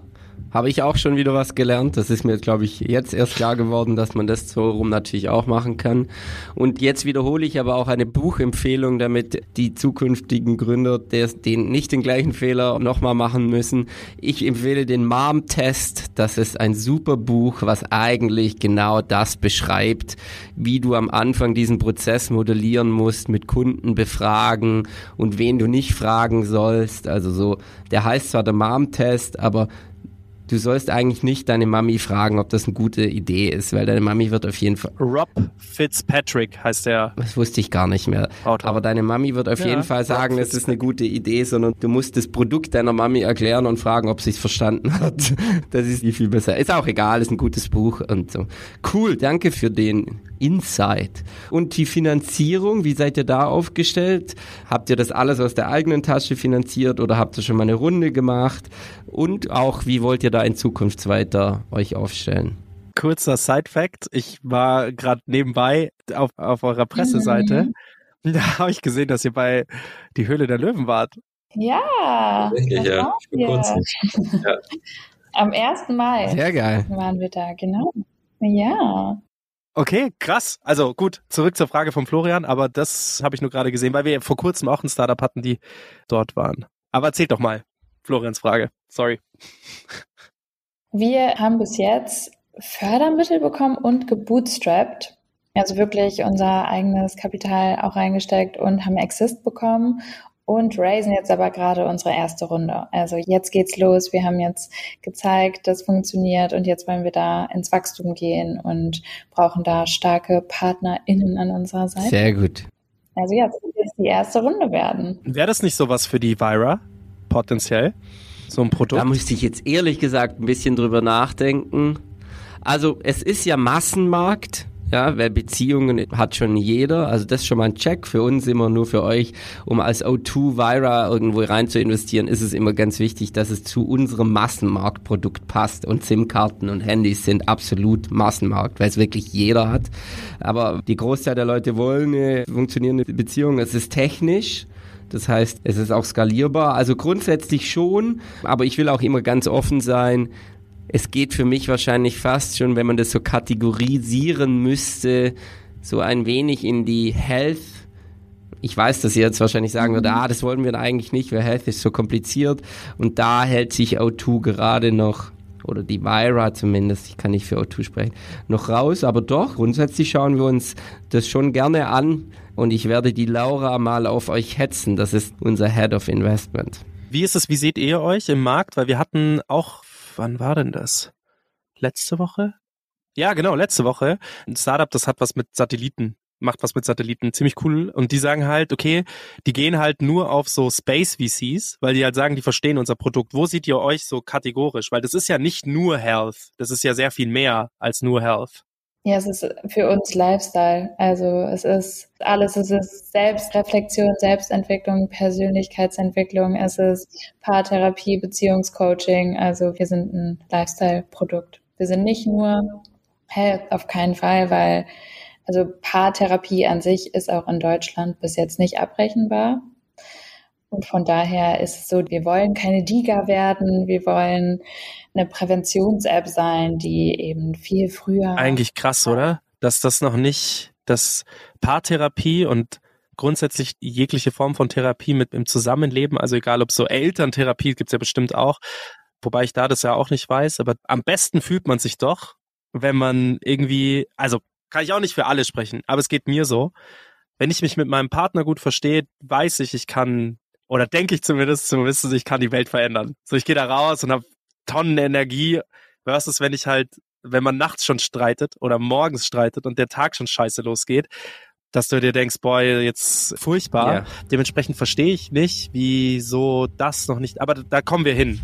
Speaker 5: habe ich auch schon wieder was gelernt. Das ist mir, glaube ich, jetzt erst klar geworden, dass man das so rum natürlich auch machen kann. Und jetzt wiederhole ich aber auch eine Buchempfehlung, damit die zukünftigen Gründer des, den nicht den gleichen Fehler nochmal machen müssen. Ich empfehle den Mom-Test. Das ist ein super Buch, was eigentlich genau das beschreibt, wie du am Anfang diesen Prozess modellieren musst, mit Kunden befragen und wen du nicht fragen sollst. Also so, der heißt zwar der Mom-Test, aber du sollst eigentlich nicht deine Mami fragen, ob das eine gute Idee ist, weil deine Mami wird auf jeden Fall.
Speaker 3: Rob Fitzpatrick heißt der.
Speaker 5: Das wusste ich gar nicht mehr.
Speaker 3: Autor.
Speaker 5: Aber deine Mami wird auf
Speaker 3: Ja,
Speaker 5: jeden Fall sagen, es ist eine gute Idee, sondern du musst das Produkt deiner Mami erklären und fragen, ob sie es verstanden hat. (laughs) Das ist viel, viel besser. Ist auch egal, ist ein gutes Buch und so. Cool, danke für den Insight. Und die Finanzierung, wie seid ihr da aufgestellt? Habt ihr das alles aus der eigenen Tasche finanziert oder habt ihr schon mal eine Runde gemacht? Und auch, wie wollt ihr da in Zukunft weiter euch aufstellen?
Speaker 3: Kurzer Side-Fact. Ich war gerade nebenbei auf, auf eurer Presseseite. Da habe ich gesehen, dass ihr bei Die Höhle der Löwen wart.
Speaker 4: Ja, das
Speaker 6: ja. Vor
Speaker 4: wir.
Speaker 6: kurzem. Ja.
Speaker 4: Am 1. Mai
Speaker 5: Sehr geil.
Speaker 4: waren wir da, genau. Ja.
Speaker 3: Okay, krass. Also gut, zurück zur Frage von Florian, aber das habe ich nur gerade gesehen, weil wir vor kurzem auch ein Startup hatten, die dort waren. Aber erzählt doch mal, Florians Frage. Sorry.
Speaker 4: Wir haben bis jetzt Fördermittel bekommen und gebootstrapped. Also wirklich unser eigenes Kapital auch reingesteckt und haben Exist bekommen und raisen jetzt aber gerade unsere erste Runde. Also jetzt geht's los. Wir haben jetzt gezeigt, das funktioniert und jetzt wollen wir da ins Wachstum gehen und brauchen da starke PartnerInnen an unserer Seite.
Speaker 5: Sehr gut.
Speaker 4: Also das wird jetzt die erste Runde werden.
Speaker 3: Wäre das nicht sowas für die Vira? Potenziell? So ein Produkt?
Speaker 5: Da müsste ich jetzt ehrlich gesagt ein bisschen drüber nachdenken. Also es ist ja Massenmarkt. Ja, weil Beziehungen hat schon jeder. Also das ist schon mal ein Check für uns immer, nur für euch. Um als O2 Vira irgendwo rein zu investieren, ist es immer ganz wichtig, dass es zu unserem Massenmarktprodukt passt. Und SIM-Karten und Handys sind absolut Massenmarkt, weil es wirklich jeder hat. Aber die Großteil der Leute wollen eine funktionierende Beziehung. Es ist technisch. Das heißt, es ist auch skalierbar. Also grundsätzlich schon, aber ich will auch immer ganz offen sein. Es geht für mich wahrscheinlich fast schon, wenn man das so kategorisieren müsste, so ein wenig in die Health. Ich weiß, dass ihr jetzt wahrscheinlich sagen würdet, ah, das wollen wir eigentlich nicht, weil Health ist so kompliziert. Und da hält sich O2 gerade noch, oder die Vira zumindest, ich kann nicht für O2 sprechen, noch raus. Aber doch, grundsätzlich schauen wir uns das schon gerne an. Und ich werde die Laura mal auf euch hetzen. Das ist unser Head of Investment.
Speaker 3: Wie ist es, wie seht ihr euch im Markt? Weil wir hatten auch, wann war denn das? Letzte Woche? Ja, genau, letzte Woche. Ein Startup, das hat was mit Satelliten, macht was mit Satelliten, ziemlich cool. Und die sagen halt, okay, die gehen halt nur auf so Space VCs, weil die halt sagen, die verstehen unser Produkt. Wo seht ihr euch so kategorisch? Weil das ist ja nicht nur Health, das ist ja sehr viel mehr als nur Health.
Speaker 4: Ja, es ist für uns Lifestyle. Also es ist alles, es ist Selbstreflexion, Selbstentwicklung, Persönlichkeitsentwicklung, es ist Paartherapie, Beziehungscoaching. Also wir sind ein Lifestyle-Produkt. Wir sind nicht nur Health, auf keinen Fall, weil also Paartherapie an sich ist auch in Deutschland bis jetzt nicht abrechenbar. Und von daher ist es so, wir wollen keine Diga werden, wir wollen eine Präventions-App sein, die eben viel früher.
Speaker 3: Eigentlich krass, oder? Dass das noch nicht, dass Paartherapie und grundsätzlich jegliche Form von Therapie mit im Zusammenleben, also egal ob so Elterntherapie gibt's ja bestimmt auch, wobei ich da das ja auch nicht weiß, aber am besten fühlt man sich doch, wenn man irgendwie, also kann ich auch nicht für alle sprechen, aber es geht mir so, wenn ich mich mit meinem Partner gut verstehe, weiß ich, ich kann oder denke ich zumindest zu wissen, ich kann die Welt verändern. So, ich gehe da raus und habe Tonnen Energie, versus wenn ich halt, wenn man nachts schon streitet oder morgens streitet und der Tag schon scheiße losgeht, dass du dir denkst, boah, jetzt furchtbar.
Speaker 5: Ja.
Speaker 3: Dementsprechend verstehe ich nicht, wieso das noch nicht, aber da kommen wir hin.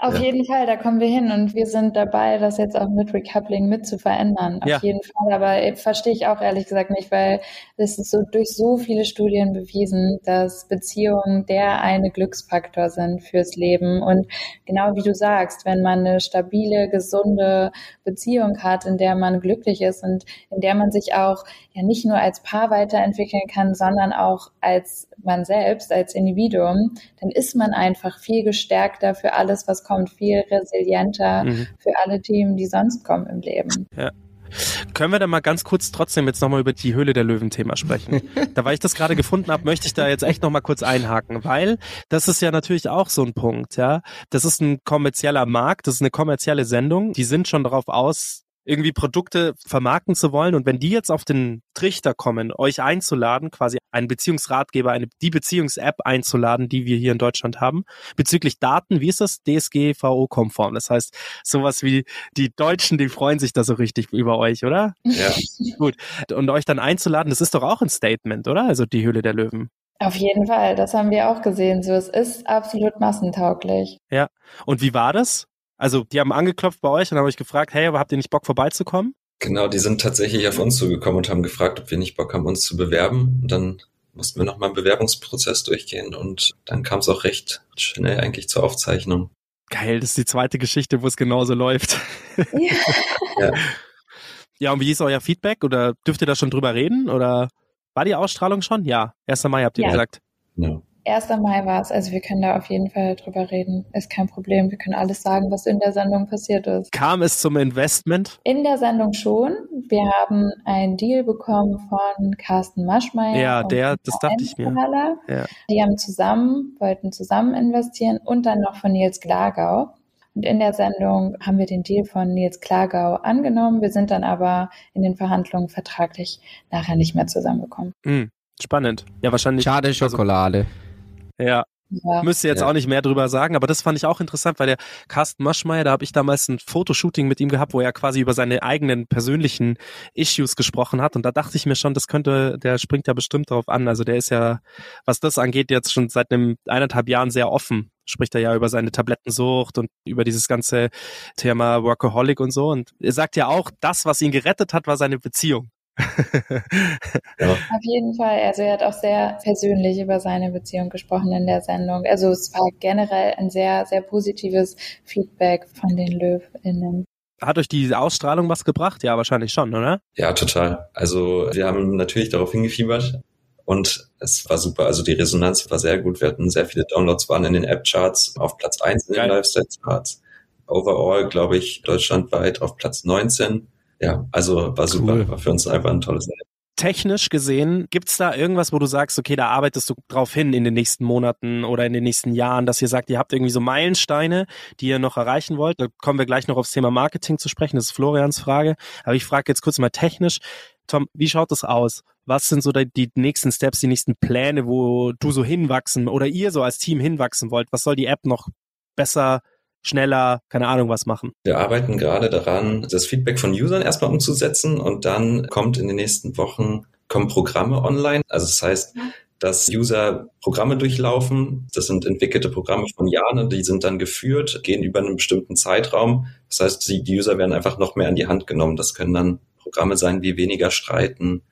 Speaker 4: Auf
Speaker 6: Ja.
Speaker 4: jeden Fall, da kommen wir hin und wir sind dabei, das jetzt auch mit Recoupling mit zu verändern. Auf
Speaker 3: Ja.
Speaker 4: jeden Fall, aber äh, verstehe ich auch ehrlich gesagt nicht, weil es ist so durch so viele Studien bewiesen, dass Beziehungen der eine Glücksfaktor sind fürs Leben und genau wie du sagst, wenn man eine stabile, gesunde Beziehung hat, in der man glücklich ist und in der man sich auch ja nicht nur als Paar weiterentwickeln kann, sondern auch als man selbst, als Individuum, dann ist man einfach viel gestärkter für alles, was kommt, viel resilienter
Speaker 3: Mhm.
Speaker 4: für alle Themen, die sonst kommen im Leben.
Speaker 3: Können wir da mal ganz kurz trotzdem jetzt nochmal über die Höhle der Löwen-Thema sprechen? (laughs) da, weil ich das gerade gefunden habe, möchte ich da jetzt echt nochmal kurz einhaken, weil das ist ja natürlich auch so ein Punkt, ja. Das ist ein kommerzieller Markt, das ist eine kommerzielle Sendung, die sind schon darauf aus, irgendwie Produkte vermarkten zu wollen. Und wenn die jetzt auf den Trichter kommen, euch einzuladen, quasi einen Beziehungsratgeber, eine, die Beziehungs-App einzuladen, die wir hier in Deutschland haben, bezüglich Daten, wie ist das? DSGVO-konform. Das heißt, sowas wie die Deutschen, die freuen sich da so richtig über euch, oder?
Speaker 6: Ja, (laughs)
Speaker 3: Gut. Und euch dann einzuladen, das ist doch auch ein Statement, oder? Also die Höhle der Löwen.
Speaker 4: Auf jeden Fall, das haben wir auch gesehen. So, es ist absolut massentauglich.
Speaker 3: Und wie war das? Also, die haben angeklopft bei euch und haben euch gefragt, hey, aber habt ihr nicht Bock vorbeizukommen?
Speaker 6: genau, die sind tatsächlich auf uns zugekommen und haben gefragt, ob wir nicht Bock haben, uns zu bewerben. Und dann mussten wir nochmal einen Bewerbungsprozess durchgehen und dann kam es auch recht schnell eigentlich zur Aufzeichnung.
Speaker 3: Geil, das ist die zweite Geschichte, wo es genauso läuft.
Speaker 4: Ja. (laughs)
Speaker 6: Ja.
Speaker 3: Ja, und wie ist euer Feedback? Oder dürft ihr da schon drüber reden? Oder war die Ausstrahlung schon? Ja, 1. Mai habt ihr
Speaker 4: Ja.
Speaker 3: gesagt.
Speaker 6: Ja.
Speaker 4: 1. Mai war es, also wir können da auf jeden Fall drüber reden. Ist kein Problem. Wir können alles sagen, was in der Sendung passiert ist.
Speaker 3: Kam es zum Investment?
Speaker 4: In der Sendung schon. Wir haben einen Deal bekommen von Carsten Maschmeyer.
Speaker 3: Ja,
Speaker 4: und
Speaker 3: der- das dachte ich mir. Ja.
Speaker 4: Die haben zusammen, wollten zusammen investieren und dann noch von Nils Glagau. Und in der Sendung haben wir den Deal von Nils Klagau angenommen. Wir sind dann aber in den Verhandlungen vertraglich nachher nicht mehr zusammengekommen.
Speaker 3: Hm, spannend. Ja, wahrscheinlich.
Speaker 5: Schade Schokolade.
Speaker 3: Ja,
Speaker 4: Ja.
Speaker 3: Müsste jetzt
Speaker 6: Ja.
Speaker 3: auch nicht mehr drüber sagen, aber das fand ich auch interessant, weil der Carsten Maschmeyer, da habe ich damals ein Fotoshooting mit ihm gehabt, wo er quasi über seine eigenen persönlichen Issues gesprochen hat. Und da dachte ich mir schon, das könnte, der springt ja bestimmt drauf an. Also der ist ja, was das angeht, jetzt schon seit einem eineinhalb Jahren sehr offen. Spricht er ja über seine Tablettensucht und über dieses ganze Thema Workaholic und so. Und er sagt ja auch, das, was ihn gerettet hat, war seine Beziehung. (laughs)
Speaker 4: Auf jeden Fall. Also er hat auch sehr persönlich über seine Beziehung gesprochen in der Sendung. Also es war generell ein sehr, sehr positives Feedback von den LöwInnen.
Speaker 3: hat euch die Ausstrahlung was gebracht? Ja, wahrscheinlich schon, oder?
Speaker 6: Ja, total. Also wir haben natürlich darauf hingefiebert und es war super. Also die Resonanz war sehr gut. Wir hatten sehr viele Downloads, waren in den App-Charts auf Platz 1 in den. Lifestyle-Charts. Overall, glaube ich, deutschlandweit auf Platz 19. Ja, also war super.
Speaker 5: Cool.
Speaker 6: War für uns einfach ein tolles Erlebnis.
Speaker 3: technisch gesehen, gibt's da irgendwas, wo du sagst, okay, da arbeitest du drauf hin in den nächsten Monaten oder in den nächsten Jahren, dass ihr sagt, ihr habt irgendwie so Meilensteine, die ihr noch erreichen wollt? Da kommen wir gleich noch aufs Thema Marketing zu sprechen, das ist Florians Frage. Aber ich frage jetzt kurz mal technisch, Tom, wie schaut das aus? Was sind so die, die nächsten Steps, die nächsten Pläne, wo du so hinwachsen oder ihr so als Team hinwachsen wollt? Was soll die App noch besser, schneller, keine Ahnung was machen?
Speaker 6: Wir arbeiten gerade daran, das Feedback von Usern erstmal umzusetzen und dann kommt in den nächsten Wochen kommen Programme online. Also das heißt, dass User Programme durchlaufen. Das sind entwickelte Programme von Jahren, die sind dann geführt, gehen über einen bestimmten Zeitraum. Das heißt, die, die User werden einfach noch mehr an die Hand genommen. Das können dann Programme sein wie weniger streiten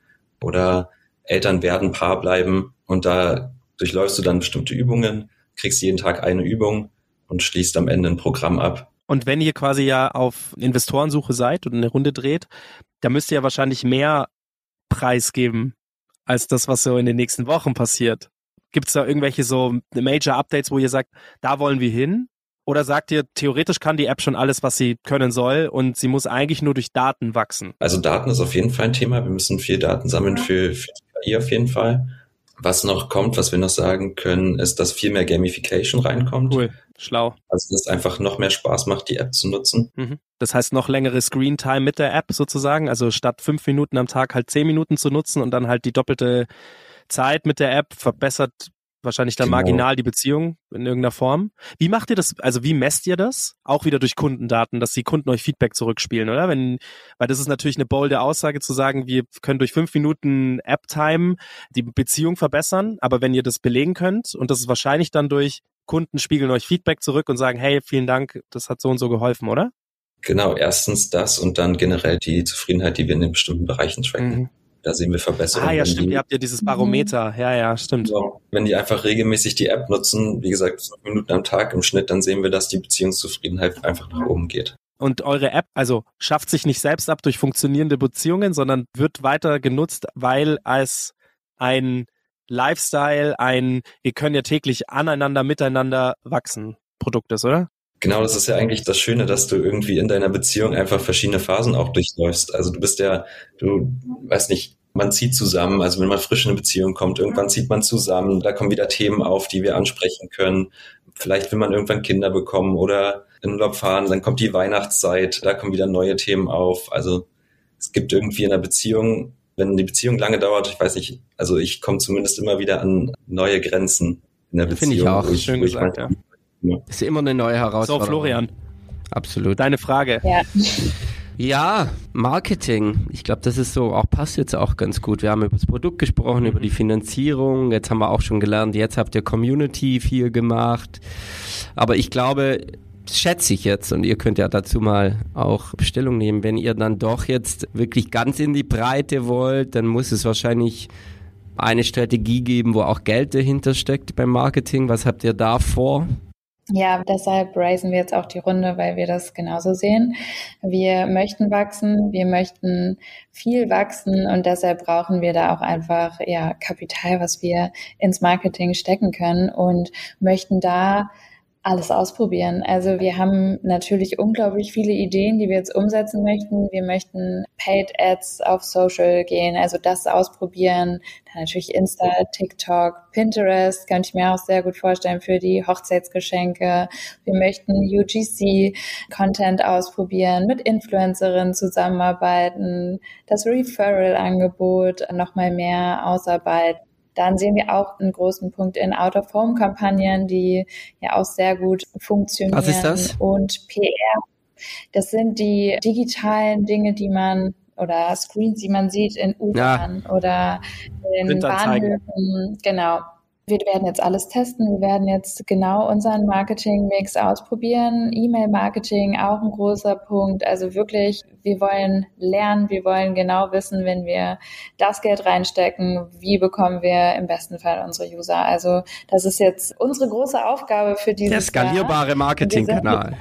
Speaker 6: oder Eltern werden Paar bleiben und da durchläufst du dann bestimmte Übungen, kriegst jeden Tag eine Übung und schließt am Ende ein Programm ab.
Speaker 3: Und wenn ihr quasi ja auf Investorensuche seid und eine Runde dreht, da müsst ihr ja wahrscheinlich mehr Preis geben als das, was so in den nächsten Wochen passiert. Gibt es da irgendwelche so Major Updates, wo ihr sagt, da wollen wir hin? Oder sagt ihr, theoretisch kann die App schon alles, was sie können soll und sie muss eigentlich nur durch Daten wachsen?
Speaker 6: Also Daten ist auf jeden Fall ein Thema. Wir müssen viel Daten sammeln für, für die KI auf jeden Fall. Was noch kommt, was wir noch sagen können, ist, dass viel mehr Gamification reinkommt.
Speaker 3: Cool, schlau.
Speaker 6: Also dass es einfach noch mehr Spaß macht, die App zu nutzen.
Speaker 3: Mhm. Das heißt noch längere Screen Time mit der App sozusagen, also statt fünf Minuten am Tag halt zehn Minuten zu nutzen und dann halt die doppelte Zeit mit der App verbessert wahrscheinlich dann
Speaker 6: Genau.
Speaker 3: marginal die Beziehung in irgendeiner Form. Wie macht ihr das, also wie messt ihr das? Auch wieder durch Kundendaten, dass die Kunden euch Feedback zurückspielen, oder? Wenn, weil das ist natürlich eine bolde Aussage zu sagen, wir können durch fünf Minuten App-Time die Beziehung verbessern, aber wenn ihr das belegen könnt und das ist wahrscheinlich dann durch Kunden spiegeln euch Feedback zurück und sagen, hey, vielen Dank, das hat so und so geholfen, oder?
Speaker 6: Genau, erstens das und dann generell die Zufriedenheit, die wir in den bestimmten Bereichen tracken.
Speaker 3: Mhm.
Speaker 6: Da sehen wir Verbesserungen.
Speaker 3: Ah ja, stimmt,
Speaker 6: die-
Speaker 3: ihr habt ja dieses Barometer. Ja, ja, stimmt.
Speaker 6: So, wenn die einfach regelmäßig die App nutzen, wie gesagt, fünf Minuten am Tag im Schnitt, dann sehen wir, dass die Beziehungszufriedenheit einfach nach oben geht.
Speaker 3: Und eure App, also schafft sich nicht selbst ab durch funktionierende Beziehungen, sondern wird weiter genutzt, weil als ein Lifestyle, ein, wir können ja täglich aneinander, miteinander wachsen Produkt ist, oder?
Speaker 6: Genau, das ist ja eigentlich das Schöne, dass du irgendwie in deiner Beziehung einfach verschiedene Phasen auch durchläufst. Also du bist ja, du weiß nicht, man zieht zusammen, also wenn man frisch in eine Beziehung kommt, irgendwann zieht man zusammen, da kommen wieder Themen auf, die wir ansprechen können. Vielleicht will man irgendwann Kinder bekommen oder in Urlaub fahren, dann kommt die Weihnachtszeit, da kommen wieder neue Themen auf. Also es gibt irgendwie in einer Beziehung, wenn die Beziehung lange dauert, ich weiß nicht, also ich komme zumindest immer wieder an neue Grenzen in der Beziehung.
Speaker 5: Finde ich auch.
Speaker 6: Ich,
Speaker 3: Schön gesagt,
Speaker 6: manchmal-
Speaker 3: ja.
Speaker 5: Ist immer eine neue
Speaker 3: So,
Speaker 5: Herausforderung.
Speaker 3: Florian,
Speaker 5: Absolut.
Speaker 3: deine Frage.
Speaker 4: Ja.
Speaker 5: Ja, Marketing. Ich glaube, das ist so, auch passt jetzt auch ganz gut. Wir haben über das Produkt gesprochen, über die Finanzierung. Jetzt haben wir auch schon gelernt, jetzt habt ihr Community viel gemacht. Aber ich glaube, schätze ich jetzt und ihr könnt ja dazu mal auch Stellung nehmen. Wenn ihr dann doch jetzt wirklich ganz in die Breite wollt, dann muss es wahrscheinlich eine Strategie geben, wo auch Geld dahinter steckt beim Marketing. Was habt ihr da vor?
Speaker 4: Ja, deshalb raisen wir jetzt auch die Runde, weil wir das genauso sehen. Wir möchten wachsen, wir möchten viel wachsen und deshalb brauchen wir da auch einfach ja Kapital, was wir ins Marketing stecken können und möchten da alles ausprobieren. Also wir haben natürlich unglaublich viele Ideen, die wir jetzt umsetzen möchten. Wir möchten Paid Ads auf Social gehen, also das ausprobieren. Dann natürlich Insta, TikTok, Pinterest, könnte ich mir auch sehr gut vorstellen für die Hochzeitsgeschenke. Wir möchten UGC Content ausprobieren, mit Influencerinnen zusammenarbeiten, das Referral-Angebot nochmal mehr ausarbeiten. Dann sehen wir auch einen großen Punkt in Out-of-Home-Kampagnen, die ja auch sehr gut funktionieren.
Speaker 5: Was ist das?
Speaker 4: Und PR. Das sind die digitalen Dinge, die man oder Screens, die man sieht in U-Bahn oder in. Bahnhöfen. Genau. Wir werden jetzt alles testen. Wir werden jetzt genau unseren Marketing-Mix ausprobieren. E-Mail-Marketing auch ein großer Punkt. Also wirklich, wir wollen lernen. Wir wollen genau wissen, wenn wir das Geld reinstecken, wie bekommen wir im besten Fall unsere User. Also das ist jetzt unsere große Aufgabe für dieses
Speaker 5: Der skalierbare Marketingkanal.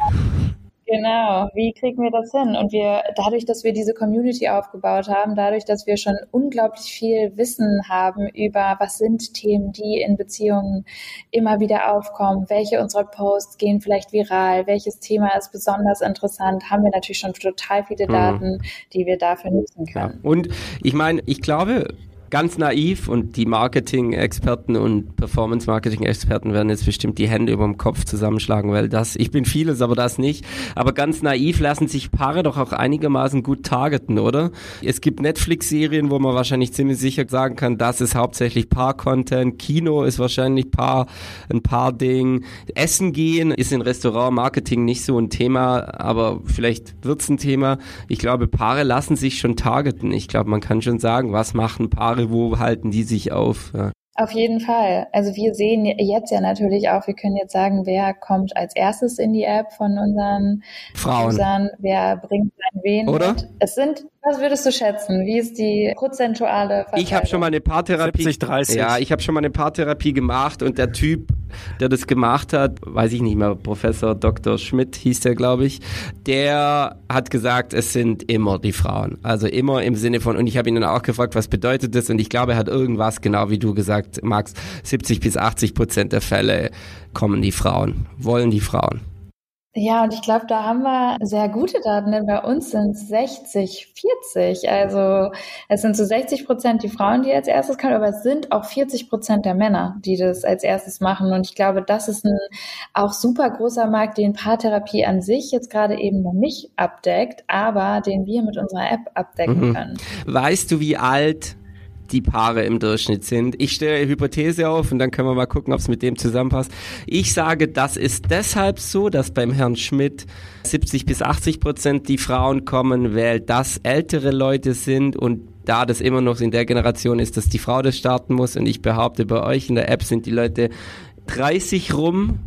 Speaker 4: Genau, wie kriegen wir das hin? Und wir, dadurch, dass wir diese Community aufgebaut haben, dadurch, dass wir schon unglaublich viel Wissen haben über, was sind Themen, die in Beziehungen immer wieder aufkommen, welche unserer Posts gehen vielleicht viral, welches Thema ist besonders interessant, haben wir natürlich schon total viele Daten, die wir dafür nutzen
Speaker 5: Ja.
Speaker 4: können.
Speaker 5: Und ich meine, ich glaube, ganz naiv und die Marketing-Experten und Performance-Marketing-Experten werden jetzt bestimmt die Hände über dem Kopf zusammenschlagen, weil das, ich bin vieles, aber das nicht. Aber ganz naiv lassen sich Paare doch auch einigermaßen gut targeten, oder? Es gibt Netflix-Serien, wo man wahrscheinlich ziemlich sicher sagen kann, das ist hauptsächlich Paar-Content. Kino ist wahrscheinlich Paar, ein Paar-Ding. Essen gehen ist in Restaurant-Marketing nicht so ein Thema, aber vielleicht wird's ein Thema. Ich glaube, Paare lassen sich schon targeten. Ich glaube, man kann schon sagen, was machen Paare, wo halten die sich auf? Ja.
Speaker 4: Auf jeden Fall. Also wir sehen jetzt ja natürlich auch, wir können jetzt sagen, wer kommt als erstes in die App von unseren
Speaker 5: Frauen.
Speaker 4: Usern, wer bringt sein wen
Speaker 5: Oder?
Speaker 4: mit. Es sind, was würdest du schätzen? Wie ist die prozentuale Verteilung?
Speaker 5: Ich habe schon mal eine Paartherapie.
Speaker 3: 70, 30.
Speaker 5: Ja, ich habe schon mal eine Paartherapie gemacht und der Typ, der das gemacht hat, weiß ich nicht mehr, Professor Dr. Schmidt hieß der, glaube ich, der hat gesagt, es sind immer die Frauen. Also immer im Sinne von, und ich habe ihn dann auch gefragt, was bedeutet das? Und ich glaube, er hat irgendwas, genau wie du gesagt, Max, 70 bis 80 Prozent der Fälle kommen die Frauen, wollen die Frauen.
Speaker 4: Ja, und ich glaube, da haben wir sehr gute Daten, denn bei uns sind es 60, 40. Also es sind so 60 Prozent die Frauen, die als erstes kommen, aber es sind auch 40 Prozent der Männer, die das als erstes machen. Und ich glaube, das ist ein auch super großer Markt, den Paartherapie an sich jetzt gerade eben noch nicht abdeckt, aber den wir mit unserer App abdecken
Speaker 5: Mhm.
Speaker 4: können.
Speaker 5: Weißt du, wie alt die Paare im Durchschnitt sind? Ich stelle eine Hypothese auf und dann können wir mal gucken, ob es mit dem zusammenpasst. Ich sage, das ist deshalb so, dass beim Herrn Schmidt 70 bis 80 Prozent die Frauen kommen, weil das ältere Leute sind und da das immer noch in der Generation ist, dass die Frau das starten muss und ich behaupte, bei euch in der App sind die Leute 30 rum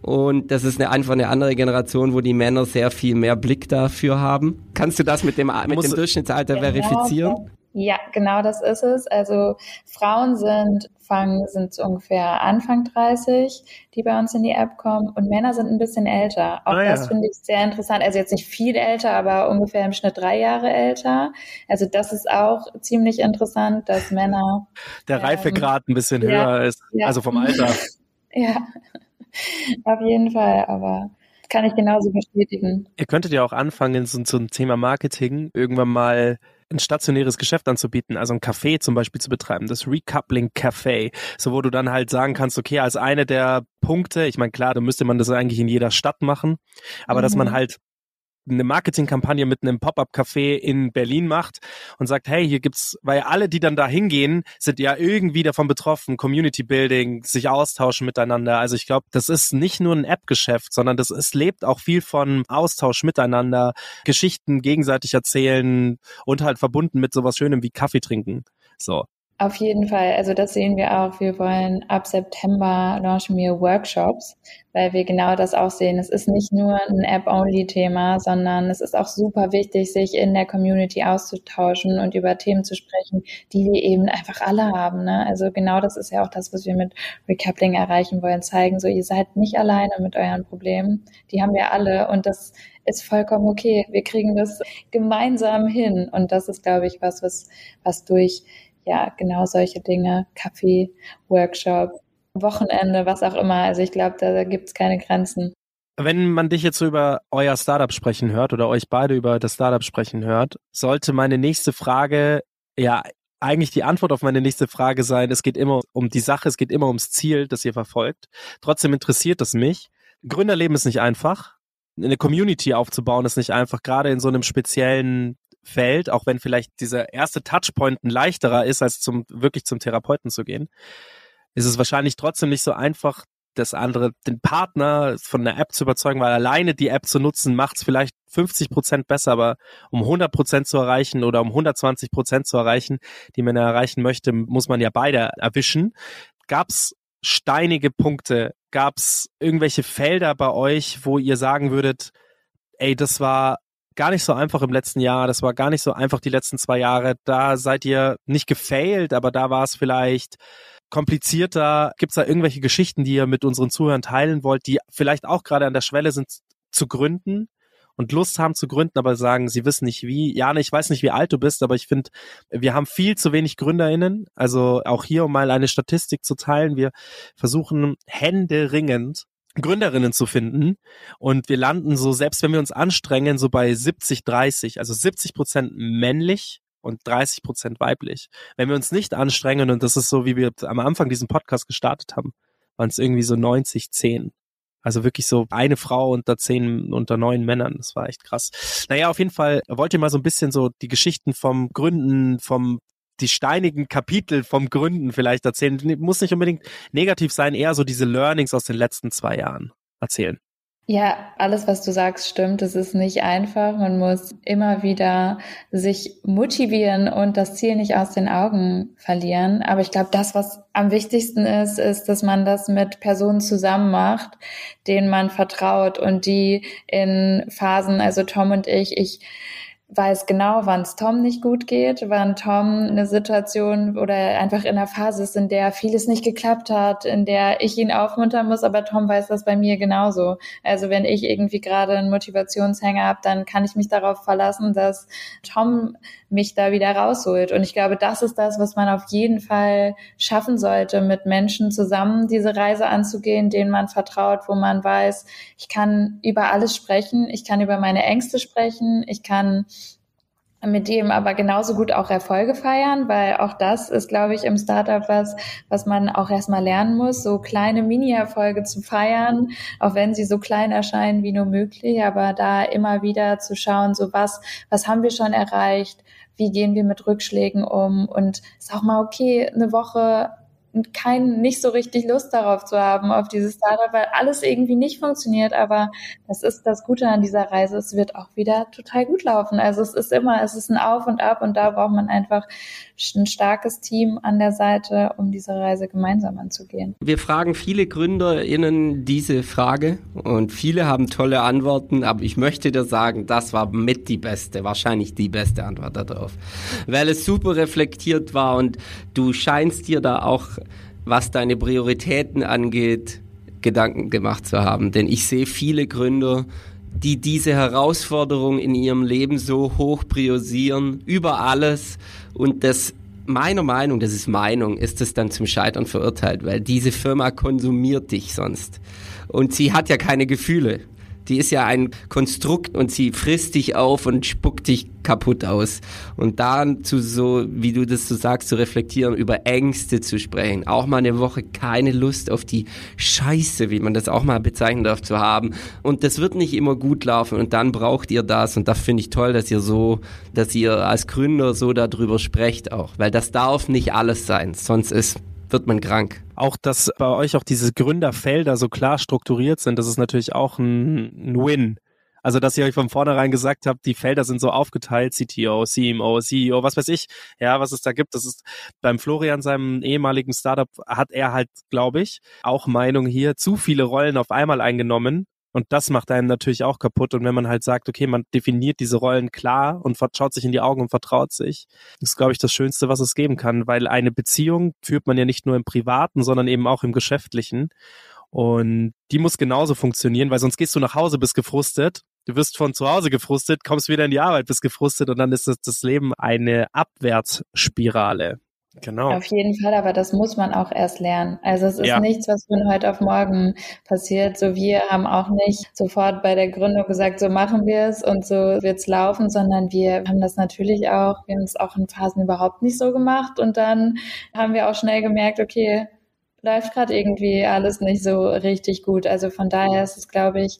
Speaker 5: und das ist eine, einfach eine andere Generation, wo die Männer sehr viel mehr Blick dafür haben. Kannst du das mit dem, mit
Speaker 3: Muss-
Speaker 5: dem Durchschnittsalter verifizieren?
Speaker 4: Ja, genau das ist es. Also Frauen sind fangen sind so ungefähr Anfang 30, die bei uns in die App kommen und Männer sind ein bisschen älter. Auch
Speaker 3: Ah, ja.
Speaker 4: das finde ich sehr interessant. Also jetzt nicht viel älter, aber ungefähr im Schnitt drei Jahre älter. Also das ist auch ziemlich interessant, dass Männer
Speaker 3: Der
Speaker 4: Ähm,
Speaker 3: Reifegrad ein bisschen
Speaker 4: ja,
Speaker 3: höher ist,
Speaker 4: ja.
Speaker 3: also vom Alter. (laughs)
Speaker 4: Ja, auf jeden Fall. Aber kann ich genauso bestätigen.
Speaker 3: Ihr könntet ja auch anfangen, so zum Thema Marketing irgendwann mal ein stationäres Geschäft anzubieten, also ein Café zum Beispiel zu betreiben, das Recoupling Café, so wo du dann halt sagen kannst, okay, als eine der Punkte, ich meine, klar, da müsste man das eigentlich in jeder Stadt machen, aber mhm. dass man mhm. halt eine Marketingkampagne mit einem Pop-up-Café in Berlin macht und sagt, hey, hier gibt's, weil alle, die dann da hingehen, sind ja irgendwie davon betroffen, Community Building, sich austauschen miteinander. Also ich glaube, das ist nicht nur ein App-Geschäft, sondern das ist, lebt auch viel von Austausch miteinander, Geschichten gegenseitig erzählen und halt verbunden mit sowas Schönem wie Kaffee trinken. So.
Speaker 4: Auf jeden Fall. Also das sehen wir auch. Wir wollen ab September launchen wir Workshops, weil wir genau das auch sehen. Es ist nicht nur ein App-Only-Thema, sondern es ist auch super wichtig, sich in der Community auszutauschen und über Themen zu sprechen, die wir eben einfach alle haben. Ne? Also genau das ist ja auch das, was wir mit Recoupling erreichen wollen. Zeigen, so ihr seid nicht alleine mit euren Problemen. Die haben wir alle und das ist vollkommen okay. Wir kriegen das gemeinsam hin. Und das ist, glaube ich, was, was, was durch ja, genau solche Dinge, Kaffee, Workshop, Wochenende, was auch immer. Also ich glaube, da, da gibt es keine Grenzen.
Speaker 3: Wenn man dich jetzt so über euer Startup sprechen hört oder euch beide über das Startup sprechen hört, sollte meine nächste Frage ja eigentlich die Antwort auf meine nächste Frage sein, es geht immer um die Sache, es geht immer ums Ziel, das ihr verfolgt. Trotzdem interessiert es mich. Gründerleben ist nicht einfach. Eine Community aufzubauen ist nicht einfach, gerade in so einem speziellen fällt, auch wenn vielleicht dieser erste Touchpoint ein leichterer ist, als zum wirklich zum Therapeuten zu gehen, ist es wahrscheinlich trotzdem nicht so einfach, das andere, den Partner von der App zu überzeugen, weil alleine die App zu nutzen, macht es vielleicht 50 Prozent besser, aber um 100 Prozent zu erreichen oder um 120 Prozent zu erreichen, die man erreichen möchte, muss man ja beide erwischen. Gab es steinige Punkte? Gab es irgendwelche Felder bei euch, wo ihr sagen würdet, ey, das war gar nicht so einfach im letzten Jahr. Das war gar nicht so einfach die letzten zwei Jahre. Da seid ihr nicht gefailt, aber da war es vielleicht komplizierter. Gibt es da irgendwelche Geschichten, die ihr mit unseren Zuhörern teilen wollt, die vielleicht auch gerade an der Schwelle sind zu gründen und Lust haben zu gründen, aber sagen, sie wissen nicht wie. Jane, ich weiß nicht, wie alt du bist, aber ich finde, wir haben viel zu wenig GründerInnen. Also auch hier, um mal eine Statistik zu teilen, wir versuchen händeringend Gründerinnen zu finden. Und wir landen so, selbst wenn wir uns anstrengen, so bei 70, 30, also 70 Prozent männlich und 30 Prozent weiblich. Wenn wir uns nicht anstrengen, und das ist so, wie wir am Anfang diesen Podcast gestartet haben, waren es irgendwie so 90, 10. Also wirklich so eine Frau unter zehn, unter neun Männern. Das war echt krass. Naja, auf jeden Fall wollt ihr mal so ein bisschen so die Geschichten vom Gründen, vom die steinigen Kapitel vom Gründen vielleicht erzählen. Muss nicht unbedingt negativ sein, eher so diese Learnings aus den letzten zwei Jahren erzählen.
Speaker 4: Ja, alles, was du sagst, stimmt. Es ist nicht einfach. Man muss immer wieder sich motivieren und das Ziel nicht aus den Augen verlieren. Aber ich glaube, das, was am wichtigsten ist, ist, dass man das mit Personen zusammen macht, denen man vertraut und die in Phasen, also Tom und ich, ich weiß genau, wann es Tom nicht gut geht, wann Tom eine Situation oder einfach in einer Phase ist, in der vieles nicht geklappt hat, in der ich ihn aufmuntern muss, aber Tom weiß das bei mir genauso. Also wenn ich irgendwie gerade einen Motivationshänger habe, dann kann ich mich darauf verlassen, dass Tom mich da wieder rausholt. Und ich glaube, das ist das, was man auf jeden Fall schaffen sollte, mit Menschen zusammen diese Reise anzugehen, denen man vertraut, wo man weiß, ich kann über alles sprechen, ich kann über meine Ängste sprechen, ich kann mit dem aber genauso gut auch Erfolge feiern, weil auch das ist, glaube ich, im Startup was, was man auch erstmal lernen muss, so kleine Mini-Erfolge zu feiern, auch wenn sie so klein erscheinen wie nur möglich, aber da immer wieder zu schauen, so was, was haben wir schon erreicht, wie gehen wir mit Rückschlägen um und ist auch mal okay, eine Woche kein, nicht so richtig Lust darauf zu haben, auf dieses Startup, weil alles irgendwie nicht funktioniert. Aber das ist das Gute an dieser Reise. Es wird auch wieder total gut laufen. Also es ist immer, es ist ein Auf und Ab und da braucht man einfach ein starkes Team an der Seite, um diese Reise gemeinsam anzugehen.
Speaker 5: Wir fragen viele GründerInnen diese Frage und viele haben tolle Antworten, aber ich möchte dir sagen, das war mit die beste, wahrscheinlich die beste Antwort darauf. Weil es super reflektiert war und du scheinst dir da auch was deine Prioritäten angeht, Gedanken gemacht zu haben. Denn ich sehe viele Gründer, die diese Herausforderung in ihrem Leben so hoch priorisieren, über alles und das meiner Meinung, das ist Meinung, ist es dann zum Scheitern verurteilt, weil diese Firma konsumiert dich sonst. Und sie hat ja keine Gefühle. Die ist ja ein Konstrukt und sie frisst dich auf und spuckt dich kaputt aus. Und dann zu so, wie du das so sagst, zu reflektieren, über Ängste zu sprechen. Auch mal eine Woche keine Lust auf die Scheiße, wie man das auch mal bezeichnen darf, zu haben. Und das wird nicht immer gut laufen und dann braucht ihr das. Und das finde ich toll, dass ihr so, dass ihr als Gründer so darüber sprecht auch. Weil das darf nicht alles sein. Sonst ist wird man krank.
Speaker 3: Auch, dass bei euch auch diese Gründerfelder so klar strukturiert sind, das ist natürlich auch ein, ein Win. Also, dass ihr euch von vornherein gesagt habt, die Felder sind so aufgeteilt, CTO, CMO, CEO, was weiß ich, ja, was es da gibt. Das ist beim Florian, seinem ehemaligen Startup, hat er halt, glaube ich, auch Meinung hier, zu viele Rollen auf einmal eingenommen und das macht einen natürlich auch kaputt. Und wenn man halt sagt, okay, man definiert diese Rollen klar und schaut sich in die Augen und vertraut sich, ist, glaube ich, das Schönste, was es geben kann, weil eine Beziehung führt man ja nicht nur im Privaten, sondern eben auch im Geschäftlichen. Und die muss genauso funktionieren, weil sonst gehst du nach Hause, bist gefrustet. Du wirst von zu Hause gefrustet, kommst wieder in die Arbeit, bist gefrustet und dann ist das, das Leben eine Abwärtsspirale. Genau.
Speaker 4: Auf jeden Fall, aber das muss man auch erst lernen. Also es ist ja. nichts, was von heute auf morgen passiert. So wir haben auch nicht sofort bei der Gründung gesagt, so machen wir es und so wird's laufen, sondern wir haben das natürlich auch, wir haben es auch in Phasen überhaupt nicht so gemacht und dann haben wir auch schnell gemerkt, okay, läuft gerade irgendwie alles nicht so richtig gut. Also von daher ist es, glaube ich,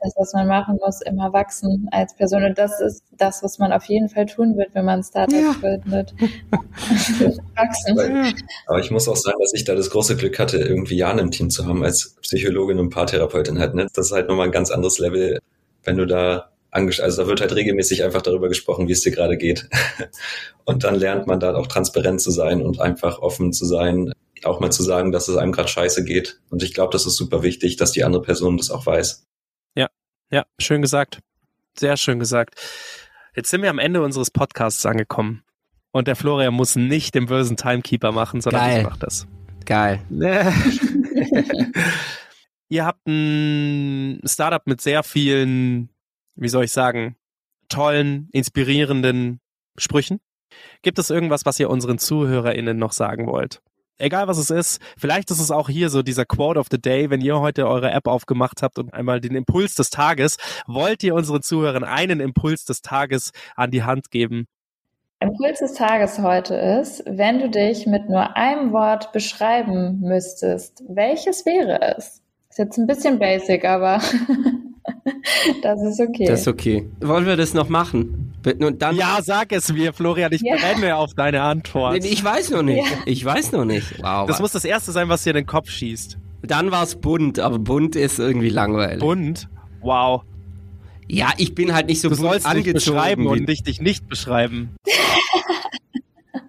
Speaker 4: das, was man machen muss, immer wachsen als Person. Und das ist das, was man auf jeden Fall tun wird, wenn man Startup ja. gründet. (laughs) (laughs)
Speaker 6: wachsen. Aber ich muss auch sagen, dass ich da das große Glück hatte, irgendwie Jan im Team zu haben als Psychologin und Paartherapeutin halt. Ne? Das ist halt nochmal ein ganz anderes Level, wenn du da also da wird halt regelmäßig einfach darüber gesprochen, wie es dir gerade geht. (laughs) Und dann lernt man da auch transparent zu sein und einfach offen zu sein, auch mal zu sagen, dass es einem gerade scheiße geht. Und ich glaube, das ist super wichtig, dass die andere Person das auch weiß.
Speaker 3: Ja, ja, schön gesagt. Sehr schön gesagt. Jetzt sind wir am Ende unseres Podcasts angekommen. Und der Florian muss nicht den bösen Timekeeper machen, sondern Geil. ich mach das.
Speaker 5: Geil. (laughs) (laughs)
Speaker 3: Ihr habt ein Startup mit sehr vielen, wie soll ich sagen, tollen, inspirierenden Sprüchen. Gibt es irgendwas, was ihr unseren ZuhörerInnen noch sagen wollt? Egal was es ist, vielleicht ist es auch hier so dieser Quote of the Day, wenn ihr heute eure App aufgemacht habt und einmal den Impuls des Tages, wollt ihr unseren Zuhörern einen Impuls des Tages an die Hand geben?
Speaker 4: Impuls des Tages heute ist, wenn du dich mit nur einem Wort beschreiben müsstest, welches wäre es? Ist jetzt ein bisschen basic, aber (laughs) das ist okay.
Speaker 5: Das ist okay. Wollen wir das noch machen?
Speaker 3: Und dann ja, sag es mir, Florian, ich ja. brenne auf deine Antwort.
Speaker 5: Ich weiß noch nicht. Ja. Ich weiß noch nicht.
Speaker 3: Wow. Das muss das erste sein, was dir in den Kopf schießt.
Speaker 5: Dann war es bunt, aber bunt ist irgendwie langweilig.
Speaker 3: Bunt? Wow.
Speaker 5: Ja, ich bin halt nicht so
Speaker 3: du bunt sollst angezogen. Dich beschreiben und dich, dich nicht beschreiben. (laughs)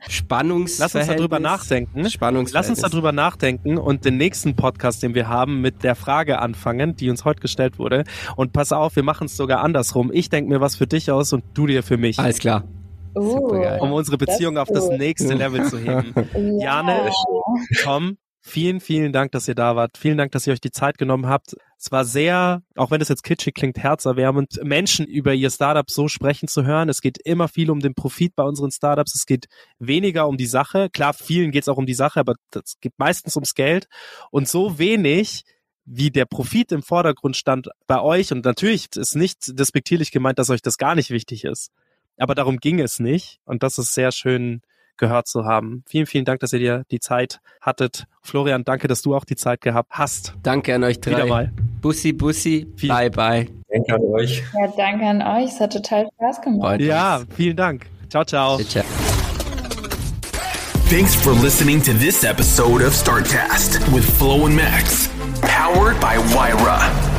Speaker 5: Spannungs.
Speaker 3: Lass uns darüber nachdenken.
Speaker 5: Lass
Speaker 3: uns darüber nachdenken und den nächsten Podcast, den wir haben, mit der Frage anfangen, die uns heute gestellt wurde. Und pass auf, wir machen es sogar andersrum. Ich denke mir was für dich aus und du dir für mich.
Speaker 5: Alles klar.
Speaker 4: Uh,
Speaker 3: um unsere Beziehung auf das nächste Level zu heben. (laughs) ja. Jane, komm, Vielen, vielen Dank, dass ihr da wart. Vielen Dank, dass ihr euch die Zeit genommen habt. Es war sehr, auch wenn es jetzt kitschig klingt, herzerwärmend, Menschen über ihr Startup so sprechen zu hören. Es geht immer viel um den Profit bei unseren Startups. Es geht weniger um die Sache. Klar, vielen geht es auch um die Sache, aber es geht meistens ums Geld. Und so wenig wie der Profit im Vordergrund stand bei euch. Und natürlich ist nicht despektierlich gemeint, dass euch das gar nicht wichtig ist. Aber darum ging es nicht. Und das ist sehr schön, gehört zu haben. Vielen, vielen Dank, dass ihr dir die Zeit hattet. Florian, danke, dass du auch die Zeit gehabt hast.
Speaker 5: Danke an euch drei. Wieder mal. Bussi, Bussi. Viel bye, bye.
Speaker 6: Danke an euch.
Speaker 4: Ja, danke an euch. Es hat total Spaß gemacht.
Speaker 3: Ja, vielen Dank. Ciao, ciao. ciao, ciao.
Speaker 2: Thanks for listening to this episode of Startcast with Flo and Max, powered by Wyra.